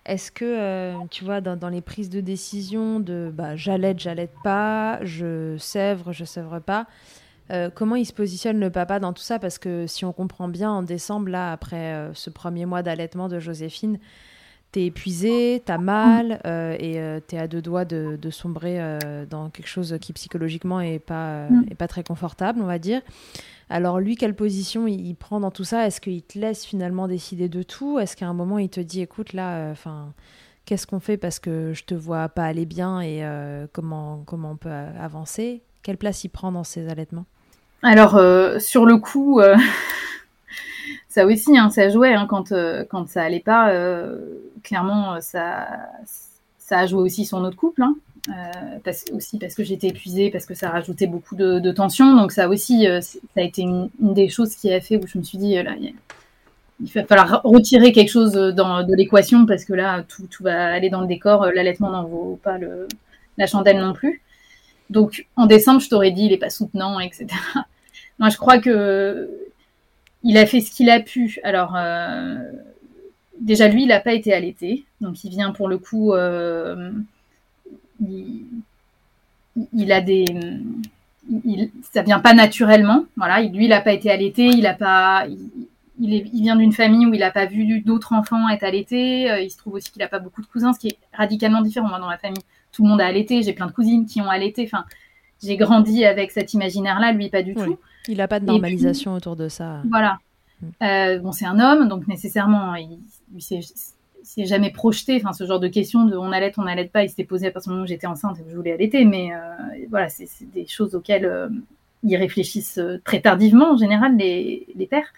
Est-ce que, euh, tu vois, dans, dans, les prises de décision de bah, j'allaite, j'allaite pas, je sèvre, je sèvre pas, euh, comment il se positionne le papa dans tout ça? Parce que si on comprend bien, en décembre, là, après ce premier mois d'allaitement de Joséphine, t'es épuisé, t'as mal euh, et euh, t'es à deux doigts de, sombrer euh, dans quelque chose qui psychologiquement est pas, mm. est pas très confortable, on va dire. Alors lui, quelle position il, prend dans tout ça? Est-ce qu'il te laisse finalement décider de tout? Est-ce qu'à un moment il te dit, écoute là, enfin, qu'est-ce qu'on fait parce que je te vois pas aller bien et comment comment on peut avancer? Quelle place il prend dans ses allaitements? Alors sur le coup. ça aussi, hein, ça jouait hein, quand, quand ça allait pas clairement, euh, ça, ça a joué aussi sur notre couple. Hein. Euh, aussi parce que j'étais épuisée, parce que ça rajoutait beaucoup de, tension. Donc ça aussi, euh, ça a été une, des choses qui a fait où je me suis dit, là, il va falloir retirer quelque chose dans, de l'équation parce que là, tout, tout, va aller dans le décor. L'allaitement n'en vaut pas le, la chandelle non plus. Donc en décembre, je t'aurais dit, il est pas soutenant, etc. Moi, je crois que il a fait ce qu'il a pu. Alors, déjà lui, il n'a pas été allaité, donc il vient pour le coup, euh, il, a des, il, ça vient pas naturellement, voilà. Lui, il n'a pas été allaité, il a pas, il, est, il vient d'une famille où il n'a pas vu d'autres enfants être allaités. Euh, il se trouve aussi qu'il n'a pas beaucoup de cousins, ce qui est radicalement différent. Moi, dans ma famille, tout le monde a allaité. J'ai plein de cousines qui ont allaité. Enfin, j'ai grandi avec cet imaginaire-là, lui, pas du tout. Il n'a pas de normalisation autour de ça. Voilà. Mm. Euh, bon, c'est un homme, donc nécessairement, il, il s'est jamais projeté, enfin ce genre de questions de on allait, on allait pas, il s'était posé à partir du moment où j'étais enceinte et que je voulais allaiter, mais euh, voilà, c'est des choses auxquelles euh, ils réfléchissent euh, très tardivement en général les, les pères.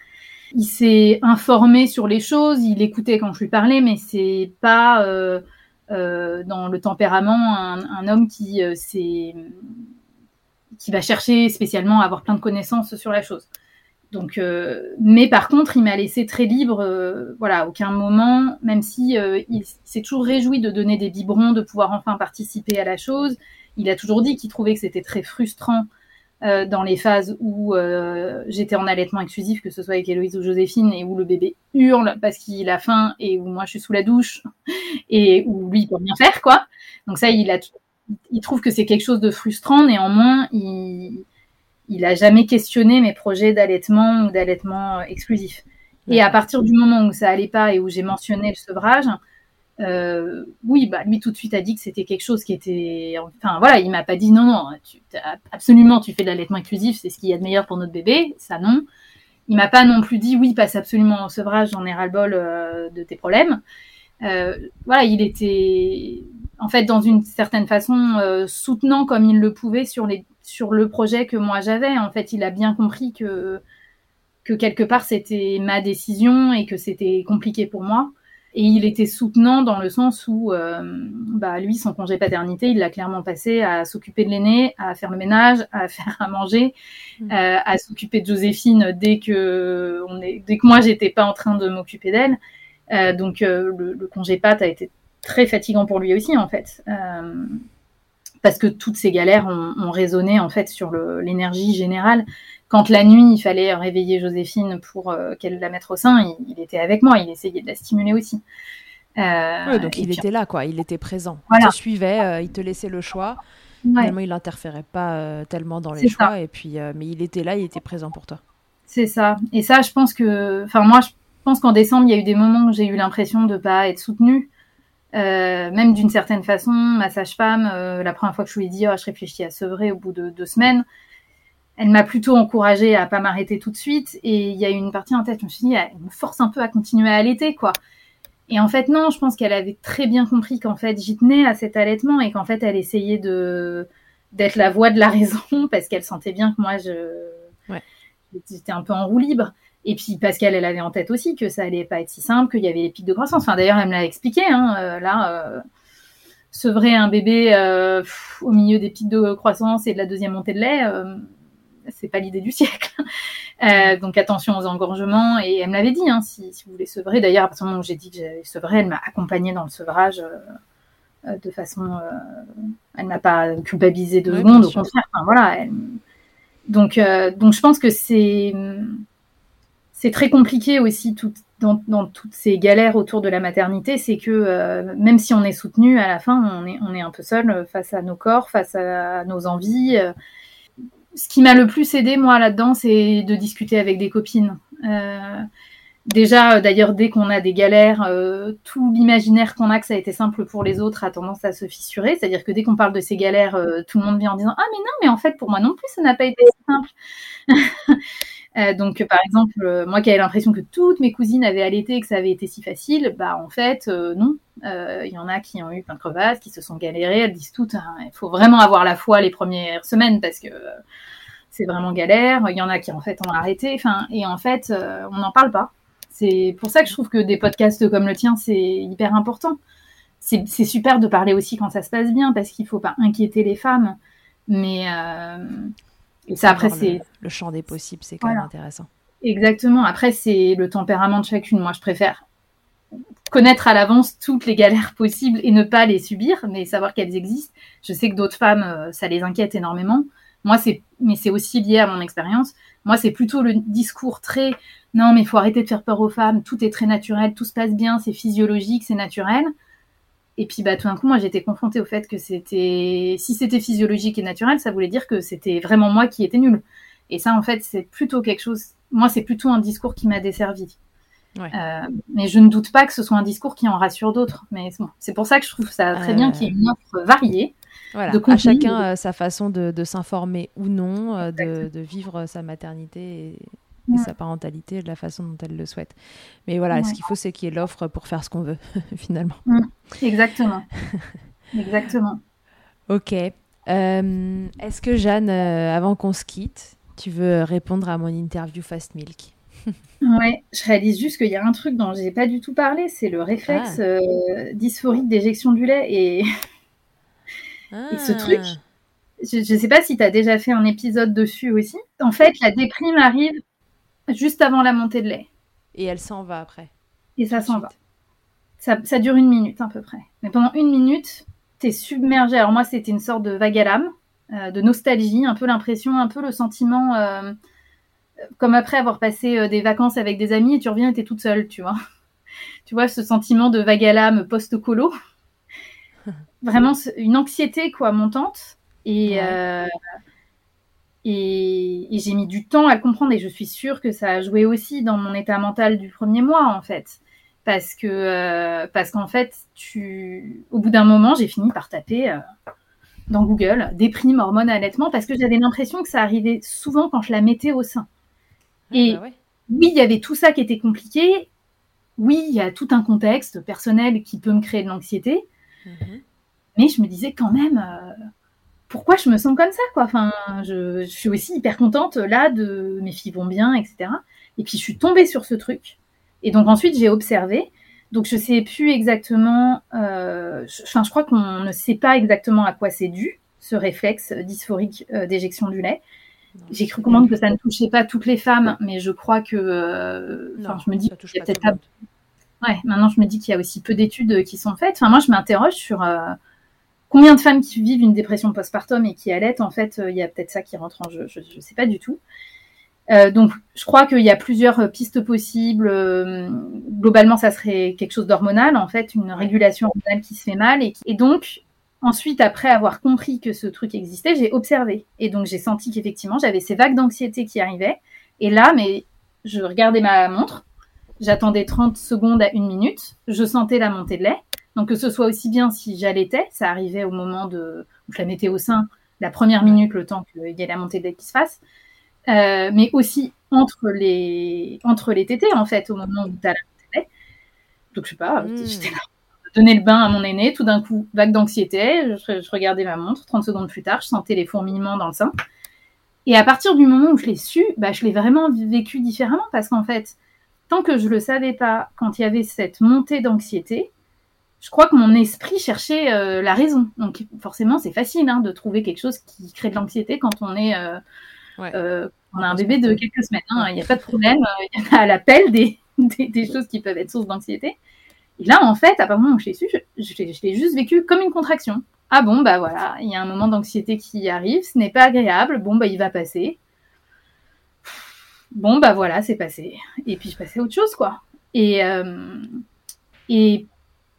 Il s'est informé sur les choses, il écoutait quand je lui parlais, mais c'est pas dans le tempérament un, un homme qui c'est qui va chercher spécialement à avoir plein de connaissances sur la chose. Donc, euh, mais par contre, il m'a laissé très libre. Euh, voilà, aucun moment, même si euh, il s'est toujours réjoui de donner des biberons, de pouvoir enfin participer à la chose. Il a toujours dit qu'il trouvait que c'était très frustrant dans les phases où j'étais en allaitement exclusif, que ce soit avec Héloïse ou Joséphine, et où le bébé hurle parce qu'il a faim et où moi je suis sous la douche et où lui il peut rien faire, quoi. Donc ça, il a, il trouve que c'est quelque chose de frustrant. Néanmoins, il il a jamais questionné mes projets d'allaitement ou d'allaitement euh, exclusif. Et à partir du moment où ça allait pas et où j'ai mentionné le sevrage, euh, oui, bah lui tout de suite a dit que c'était quelque chose qui était, enfin voilà, il m'a pas dit non non, tu, absolument tu fais de l'allaitement exclusif, c'est ce qu'il y a de meilleur pour notre bébé, ça non. Il m'a pas non plus dit oui passe absolument au sevrage, j'en ai ras le bol euh, de tes problèmes. Euh, voilà, il était en fait dans une certaine façon soutenant comme il le pouvait sur les sur le projet que moi j'avais. En fait, il a bien compris que que quelque part c'était ma décision et que c'était compliqué pour moi. Et il était soutenant dans le sens où, euh, bah, lui, son congé paternité, il l'a clairement passé à s'occuper de l'aîné, à faire le ménage, à faire à manger, mmh. euh, à s'occuper de Joséphine dès que on est, dès que moi j'étais pas en train de m'occuper d'elle. Euh, donc euh, le, le, congé pat a été très fatigant pour lui aussi en fait, euh, parce que toutes ces galères ont, ont résonné en fait sur l'énergie générale quand la nuit, il fallait réveiller Joséphine pour euh, qu'elle la mette au sein, il, était avec moi, il essayait de la stimuler aussi. Euh, donc il était là, quoi, il était présent. Il te suivait, euh, il te laissait le choix. Ouais. il n'interférait pas tellement dans les choix, et puis, mais il était là, il était présent pour toi. C'est ça. Et ça, je pense que, enfin moi, je pense qu'en décembre, il y a eu des moments où j'ai eu l'impression de ne pas être soutenue. Même d'une certaine façon, ma sage-femme, la première fois que je lui ai dit, oh, je réfléchis à sevrer au bout de deux semaines, elle m'a plutôt encouragée à pas m'arrêter tout de suite. Et il y a eu une partie en tête, je me suis dit, elle me force un peu à continuer à allaiter, quoi. Et en fait, non, je pense qu'elle avait très bien compris qu'en fait, j'y tenais à cet allaitement et qu'en fait, elle essayait de d'être la voix de la raison parce qu'elle sentait bien que moi, je ouais. j'étais un peu en roue libre. Et puis qu'elle elle avait en tête aussi que ça allait pas être si simple, qu'il y avait les pics de croissance. Enfin, d'ailleurs, elle me l'a expliqué. Hein, euh, là, euh, sevrer un bébé euh, pff, au milieu des pics de croissance et de la deuxième montée de lait c'est pas l'idée du siècle. Donc attention aux engorgements. Et elle me l'avait dit, hein, si, si, vous voulez sevrer. D'ailleurs, à partir du moment où j'ai dit que j'allais sevrer, elle m'a accompagnée dans le sevrage de façon. Elle m'a pas culpabilisé deux oui, secondes, au contraire. Enfin, voilà. Elle... Donc, donc je pense que c'est c'est très compliqué aussi dans, toutes ces galères autour de la maternité, c'est que même si on est soutenu, à la fin, on est, un peu seul face à nos corps, face à nos envies ce qui m'a le plus aidé moi là-dedans, c'est de discuter avec des copines. Euh, déjà, d'ailleurs, dès qu'on a des galères, euh, tout l'imaginaire qu'on a que ça a été simple pour les autres a tendance à se fissurer. C'est-à-dire que dès qu'on parle de ces galères, euh, tout le monde vient en disant ah mais non, mais en fait pour moi non plus ça n'a pas été simple. Euh, donc, par exemple, euh, moi qui avais l'impression que toutes mes cousines avaient allaité et que ça avait été si facile, bah en fait, euh, non. Il y en a qui ont eu plein de crevasses, qui se sont galérées. Elles disent toutes, hein, il faut vraiment avoir la foi les premières semaines parce que c'est vraiment galère. Il y en a qui en fait ont arrêté. Enfin, et en fait, on n'en parle pas. C'est pour ça que je trouve que des podcasts comme le tien, c'est hyper important. C'est super de parler aussi quand ça se passe bien parce qu'il faut pas inquiéter les femmes. Mais ça, après, c'est. Le, le, champ des possibles, c'est quand voilà. même intéressant. Exactement. Après, c'est le tempérament de chacune. Moi, je préfère connaître à l'avance toutes les galères possibles et ne pas les subir, mais savoir qu'elles existent. Je sais que d'autres femmes, euh, ça les inquiète énormément. Moi, c'est, mais c'est aussi lié à mon expérience. Moi, c'est plutôt le discours très, non, mais il faut arrêter de faire peur aux femmes. Tout est très naturel, tout se passe bien, c'est physiologique, c'est naturel. Et puis bah tout d'un coup, moi j'étais confrontée au fait que c'était si c'était physiologique et naturel, ça voulait dire que c'était vraiment moi qui étais nulle. Et ça en fait, c'est plutôt quelque chose moi c'est plutôt un discours qui m'a desservi. Ouais. Euh, mais je ne doute pas que ce soit un discours qui en rassure d'autres. Mais bon, c'est pour ça que je trouve ça très euh... bien qu'il y ait une offre variée. Voilà, de à chacun euh, sa façon de, de s'informer ou non, euh, de, de, vivre sa maternité et, sa parentalité de la façon dont elle le souhaite. Mais voilà, ouais. ce qu'il faut, c'est qu'il y ait l'offre pour faire ce qu'on veut, finalement. Mmh. Exactement. Exactement. Ok. Euh, Est-ce que Jeanne, euh, avant qu'on se quitte, tu veux répondre à mon interview Fast Milk? Ouais, je réalise juste qu'il y a un truc dont j'ai pas du tout parlé, c'est le réflexe ah. euh, dysphorique d'éjection du lait. Et, ah. et ce truc, je ne sais pas si tu as déjà fait un épisode dessus aussi. En fait, la déprime arrive juste avant la montée de lait. Et elle s'en va après. Et ça s'en va. Ça, ça, dure une minute à peu près. Mais pendant une minute, tu es submergé. Alors moi, c'était une sorte de vague à l'âme, euh, de nostalgie, un peu l'impression, un peu le sentiment, euh, comme après avoir passé euh, des vacances avec des amis et tu reviens et tu es toute seule, tu vois. tu vois, ce sentiment de vague à l'âme post-colo. Vraiment une anxiété, quoi, montante. Et, ouais. Et, et j'ai mis du temps à le comprendre et je suis sûre que ça a joué aussi dans mon état mental du premier mois en fait. Parce que euh, parce qu'en fait, tu, au bout d'un moment, j'ai fini par taper euh, dans Google déprime, hormones, allaitement parce que j'avais l'impression que ça arrivait souvent quand je la mettais au sein. Ah, et bah ouais. oui, il y avait tout ça qui était compliqué. Oui, il y a tout un contexte personnel qui peut me créer de l'anxiété. Mm -hmm. Mais je me disais quand même, euh, pourquoi je me sens comme ça, quoi. Enfin, je, je, suis aussi hyper contente là de mes filles vont bien, etc. Et puis je suis tombée sur ce truc. Et donc ensuite j'ai observé. Donc je sais plus exactement. Euh, enfin, je crois qu'on ne sait pas exactement à quoi c'est dû ce réflexe dysphorique euh, d'éjection du lait. J'ai cru comprendre que ça ne touchait pas toutes les femmes, mais je crois que. Euh, je me dis qu'il y a peut-être pas. Ouais, maintenant je me dis qu'il y a aussi peu d'études qui sont faites. Enfin, moi je m'interroge sur combien de femmes qui vivent une dépression postpartum et qui allaitent. En fait, il y a peut-être ça qui rentre en jeu. Je ne sais pas du tout. Euh, donc, je crois qu'il y a plusieurs pistes possibles. Euh, globalement, ça serait quelque chose d'hormonal, en fait, une régulation hormonale qui se fait mal. Et, et, donc, ensuite, après avoir compris que ce truc existait, j'ai observé. Et donc, j'ai senti qu'effectivement, j'avais ces vagues d'anxiété qui arrivaient. Et là, mais je regardais ma montre, j'attendais 30 secondes à une minute, je sentais la montée de lait. Donc, que ce soit aussi bien si j'allaitais, ça arrivait au moment de, où je la mettais au sein, la première minute, le temps qu'il y ait la montée de lait qui se fasse. Euh, mais aussi entre les, entre les tétés, en fait, au moment où tu as la tétée. Donc, je sais pas, hmm. j'étais là, donner le bain à mon aîné, tout d'un coup, vague d'anxiété, je, regardais ma montre, 30 secondes plus tard, je sentais les fourmillements dans le sein. Et à partir du moment où je l'ai su, bah, je l'ai vraiment vécu différemment, parce qu'en fait, tant que je le savais pas, quand il y avait cette montée d'anxiété, je crois que mon esprit cherchait euh, la raison. Donc forcément, c'est facile hein, de trouver quelque chose qui crée de l'anxiété quand on est euh, euh, on a un bébé de quelques semaines, hein, il n'y a pas de problème. Il y en a à l'appel des, des, choses qui peuvent être source d'anxiété. Et là, en fait, à partir du moment où je l'ai su, je, l'ai juste vécu comme une contraction. Ah bon, bah voilà, il y a un moment d'anxiété qui arrive, ce n'est pas agréable, bon, bah il va passer. Bon, bah voilà, c'est passé. Et puis je passais à autre chose, quoi. Et, et,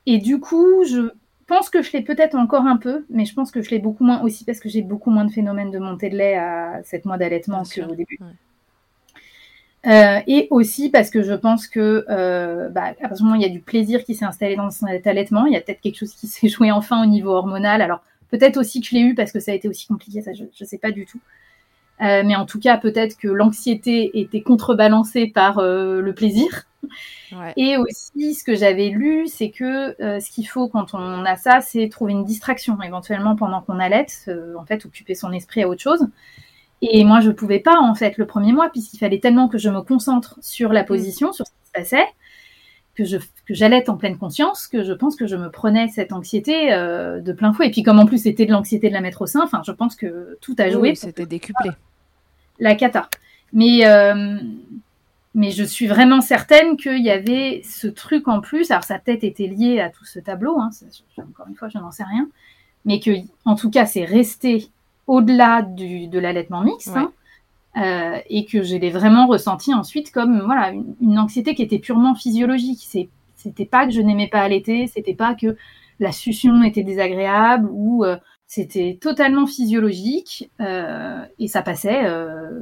et du coup, je, pense que je l'ai peut-être encore un peu, mais je pense que je l'ai beaucoup moins aussi parce que j'ai beaucoup moins de phénomènes de montée de lait à 7 mois d'allaitement qu'au début. Euh, et aussi parce que je pense que euh, bah, à partir du moment où il y a du plaisir qui s'est installé dans cet allaitement, il y a peut-être quelque chose qui s'est joué enfin au niveau hormonal. Alors peut-être aussi que je l'ai eu parce que ça a été aussi compliqué, ça je ne sais pas du tout. Euh, mais en tout cas, peut-être que l'anxiété était contrebalancée par euh, le plaisir. Et aussi, ce que j'avais lu, c'est que euh, ce qu'il faut quand on a ça, c'est trouver une distraction, éventuellement pendant qu'on allait, en fait, occuper son esprit à autre chose. Et moi, je pouvais pas, en fait, le premier mois, puisqu'il fallait tellement que je me concentre sur la mm. position, sur ce qui se passait, que je que j'allais en pleine conscience, que je pense que je me prenais cette anxiété de plein fouet. Et puis comme en plus c'était de l'anxiété de la mettre au sein, enfin je pense que tout a joué. Oui, c'était décuplé. La cata. Mais mais je suis vraiment certaine qu'il y avait ce truc en plus. Alors, sa tête était liée à tout ce tableau. Hein, encore une fois, je n'en sais rien. Mais que, en tout cas, c'est resté au-delà de l'allaitement mixte. Hein, euh, et que je l'ai vraiment ressenti ensuite comme voilà une, anxiété qui était purement physiologique. C'était pas que je n'aimais pas allaiter, c'était pas que la succion était désagréable ou euh, c'était totalement physiologique euh, et ça passait euh,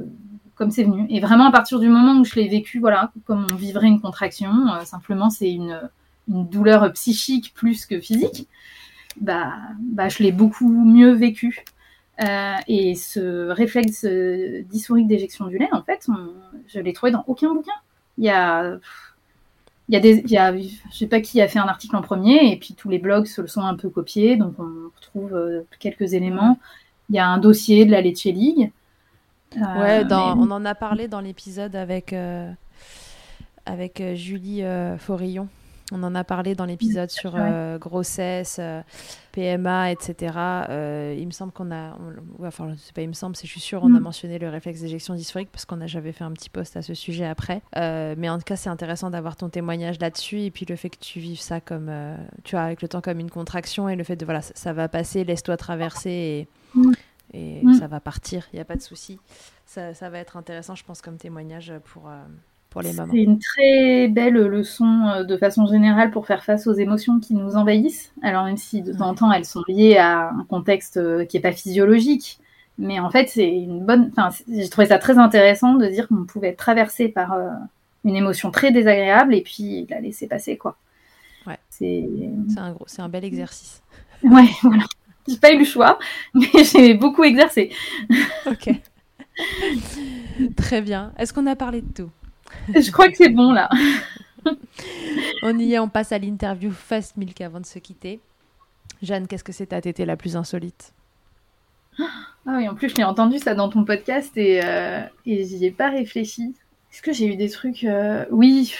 comme c'est venu. Et vraiment, à partir du moment où je l'ai vécu, voilà, comme on vivrait une contraction, euh, simplement c'est une, une, douleur psychique plus que physique, bah, bah je l'ai beaucoup mieux vécu. Euh, et ce réflexe euh, dysphorique d'éjection du lait, en fait, je l'ai trouvé dans aucun bouquin. Il y a, il y a des, il y a, je sais pas qui a fait un article en premier, et puis tous les blogs se le sont un peu copiés, donc on retrouve quelques éléments. Il y a un dossier de la Leche League ouais, dans, on en a parlé dans l'épisode avec, euh, avec euh, Julie euh, Forillon. On en a parlé dans l'épisode sur grossesse, PMA, etc. il me semble qu'on a, enfin c'est pas il me semble, c'est je suis sûre, on a mm. mentionné le réflexe d'éjection dysphorique parce qu'on a j'avais fait un petit post à ce sujet après. mais en tout cas, c'est intéressant d'avoir ton témoignage là-dessus et puis le fait que tu vives ça comme, tu vois, avec le temps comme une contraction et le fait de voilà, ça, va passer, laisse-toi traverser et mm et mm. ça va partir, il n'y a pas de souci. Ça, ça, va être intéressant, je pense, comme témoignage pour, euh, pour les mamans. C'est une très belle leçon euh, de façon générale pour faire face aux émotions qui nous envahissent. Alors même si de temps en temps elles sont liées à un contexte euh, qui n'est pas physiologique, mais en fait c'est une bonne. Enfin, j'ai trouvé ça très intéressant de dire qu'on pouvait être traversé par une émotion très désagréable et puis la laisser passer quoi. Ouais. C'est un gros, c'est un bel exercice. Ouais, voilà. J'ai pas eu le choix, mais j'ai beaucoup exercé. Ok. Très bien. Est-ce qu'on a parlé de tout? Je crois que c'est bon là. on y est, on passe à l'interview Fast Milk avant de se quitter. Jeanne, qu'est-ce que c'est ta tétée la plus insolite? Ah oui, en plus, je l'ai entendu ça dans ton podcast et, euh, et j'y ai pas réfléchi. Est-ce que j'ai eu des trucs euh, Oui,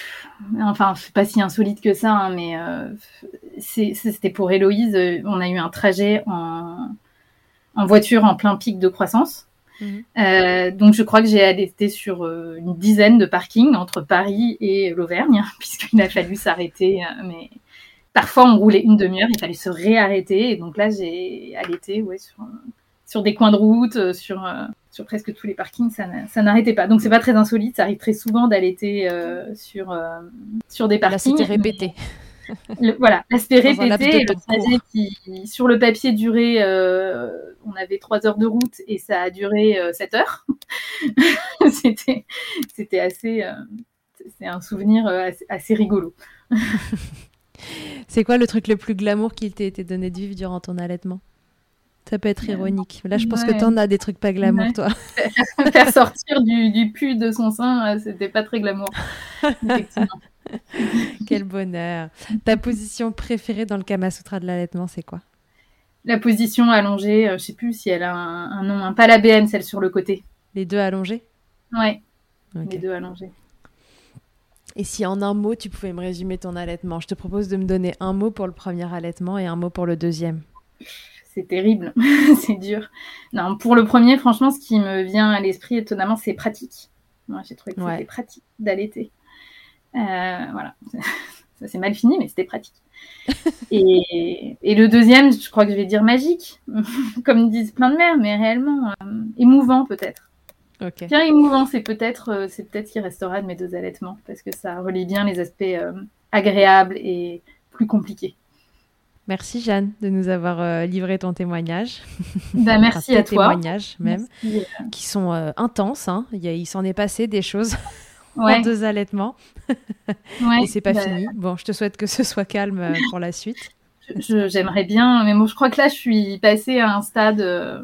enfin, c'est pas si insolite que ça, hein, mais euh, c'était pour Héloïse. On a eu un trajet en, en voiture en plein pic de croissance. Mhm. Euh, donc, je crois que j'ai allaité sur euh, une dizaine de parkings entre Paris et l'Auvergne, puisqu'il a fallu s'arrêter. Euh, mais parfois, on roulait une demi-heure, il fallait se réarrêter. Et donc là, j'ai allaité ouais, sur, sur des coins de route, sur, sur presque tous les parkings, ça n'arrêtait pas. Donc, c'est pas très insolite. Ça arrive très souvent d'allaiter sur, sur des parkings. Là, c'était répété voilà, l'aspect répété, le trajet qui, sur le papier, durait, euh, on avait trois heures de route et ça a duré euh, sept heures. c'était, c'était assez, euh, c'est un souvenir assez, rigolo. c'est quoi le truc le plus glamour qui t'a été donné de vivre durant ton allaitement? Ça peut être ironique. Là, je pense que que en as des trucs pas glamour, toi. Faire sortir du, du pu de son sein, c'était pas très glamour. Effectivement. Quel bonheur. Ta position préférée dans le Kama Sutra de l'allaitement, c'est quoi? La position allongée, euh, je sais plus si elle a un, nom, un, pas la BN, celle sur le côté. Les deux allongés? Ouais, les deux allongés. Et si en un mot, tu pouvais me résumer ton allaitement? Je te propose de me donner un mot pour le premier allaitement et un mot pour le deuxième. C'est terrible, c'est dur. Non, pour le premier, franchement, ce qui me vient à l'esprit étonnamment, c'est pratique. Moi, j'ai trouvé que c'était pratique d'allaiter. Euh, voilà, ça s'est mal fini, mais c'était pratique. et, le deuxième, je crois que je vais dire magique, comme disent plein de mères, mais réellement euh, émouvant peut-être. Okay. Bien émouvant, c'est peut-être euh, c'est peut-être ce qui restera de mes deux allaitements, parce que ça relie bien les aspects agréables et plus compliqués. Merci Jeanne de nous avoir livré ton témoignage. Bah, merci à toi. témoignages même, qui sont intenses. Hein. Il, il s'en est passé des choses en deux allaitements. et c'est pas bah, fini. Bon, je te souhaite que ce soit calme euh, pour la suite. J'aimerais bien, mais bon, je crois que là, je suis passée à un stade euh,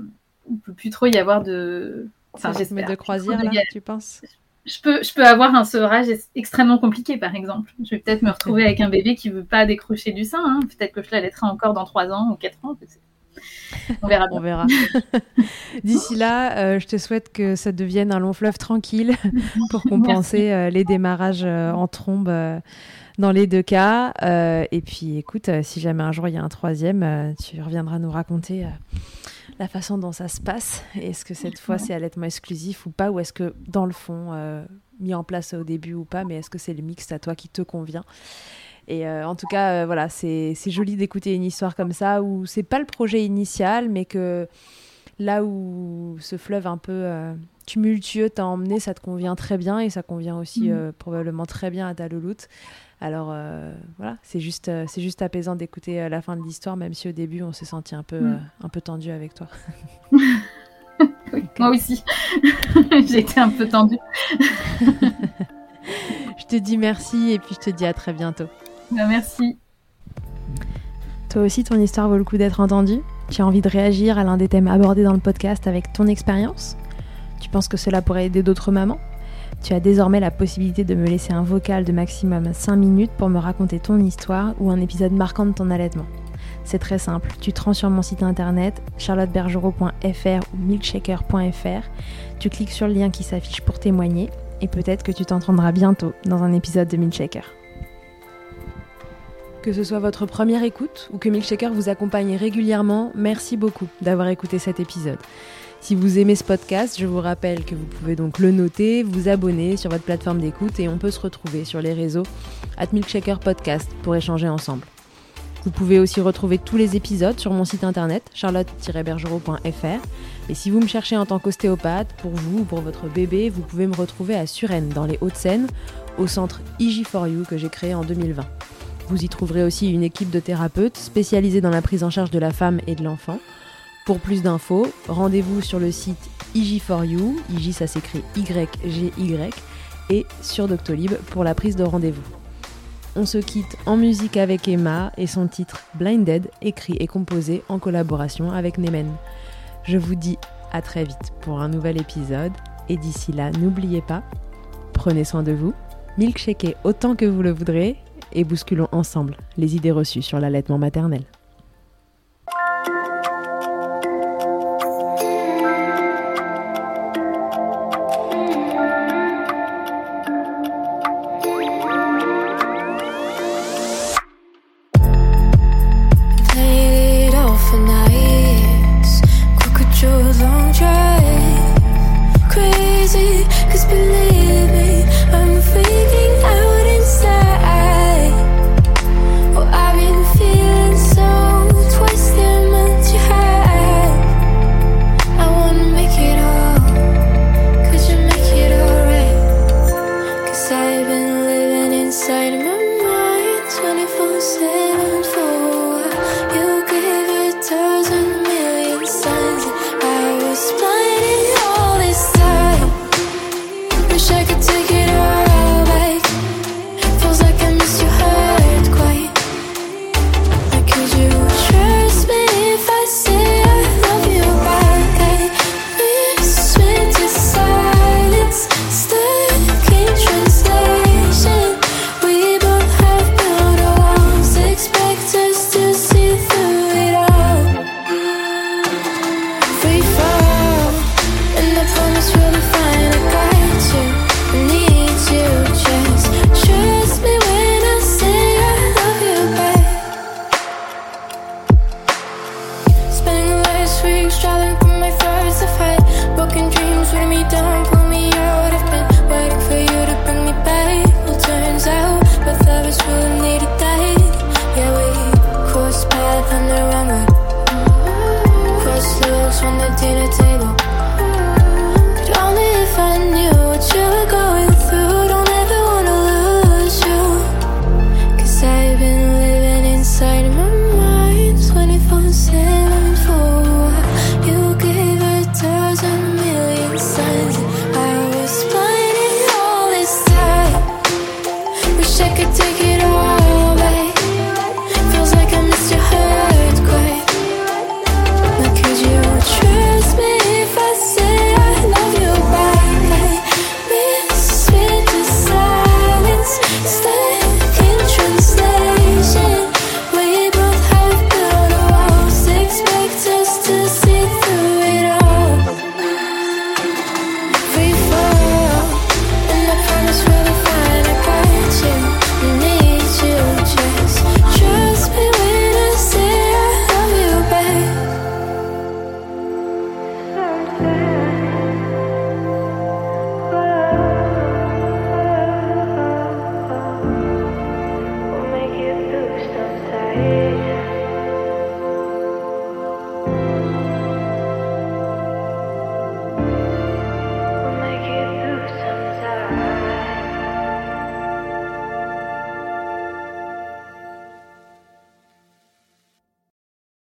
où il ne peut plus trop y avoir de. Enfin, j'espère. de croisière, là, tu penses? Je peux, je peux avoir un sevrage extrêmement compliqué, par exemple. Je vais peut-être me retrouver avec un bébé qui veut pas décrocher du sein. Hein. Peut-être que je l'allaiterai encore dans 3 ans ou 4 ans. On verra. On verra. D'ici là, euh, je te souhaite que ça devienne un long fleuve tranquille pour compenser euh, les démarrages euh, en trombe dans les deux cas. et puis, écoute, si jamais un jour il y a un troisième, tu reviendras nous raconter la façon dont ça se passe. Est-ce que cette fois c'est allaitement exclusif ou pas? Ou est-ce que dans le fond, mis en place au début ou pas, mais est-ce que c'est le mix à toi qui te convient? Et euh, en tout cas, euh, voilà, c'est joli d'écouter une histoire comme ça où c'est pas le projet initial, mais que là où ce fleuve un peu euh, tumultueux t'a emmené, ça te convient très bien et ça convient aussi mm. probablement très bien à ta louloute. Alors voilà, c'est juste, c'est juste apaisant d'écouter la fin de l'histoire, même si au début on s'est senti un peu, mm. un peu tendu avec toi. moi aussi, j'ai été un peu tendue. je te dis merci et puis je te dis à très bientôt. Bah, merci. Toi aussi, ton histoire vaut le coup d'être entendue Tu as envie de réagir à l'un des thèmes abordés dans le podcast avec ton expérience? Tu penses que cela pourrait aider d'autres mamans? Tu as désormais la possibilité de me laisser un vocal de maximum 5 minutes pour me raconter ton histoire ou un épisode marquant de ton allaitement. C'est très simple, tu te rends sur mon site internet charlottebergerot.fr ou milkshaker.fr, tu cliques sur le lien qui s'affiche pour témoigner et peut-être que tu t'entendras bientôt dans un épisode de Milkshaker. Que ce soit votre première écoute ou que Milkshaker vous accompagne régulièrement, merci beaucoup d'avoir écouté cet épisode. Si vous aimez ce podcast, je vous rappelle que vous pouvez donc le noter, vous abonner sur votre plateforme d'écoute et on peut se retrouver sur les réseaux at Milkshaker Podcast pour échanger ensemble. Vous pouvez aussi retrouver tous les épisodes sur mon site internet charlotte-bergerot.fr et si vous me cherchez en tant qu'ostéopathe, pour vous ou pour votre bébé, vous pouvez me retrouver à Suresnes dans les Hauts-de-Seine au centre IG4U que j'ai créé en 2020. Vous y trouverez aussi une équipe de thérapeutes spécialisés dans la prise en charge de la femme et de l'enfant. Pour plus d'infos, rendez-vous sur le site IG4U, IG ça s'écrit Y-G-Y, et sur Doctolib pour la prise de rendez-vous. On se quitte en musique avec Emma et son titre Blinded, écrit et composé en collaboration avec Nemen. Je vous dis à très vite pour un nouvel épisode, et d'ici là, n'oubliez pas, prenez soin de vous, milkshakez autant que vous le voudrez et bousculons ensemble les idées reçues sur l'allaitement maternel.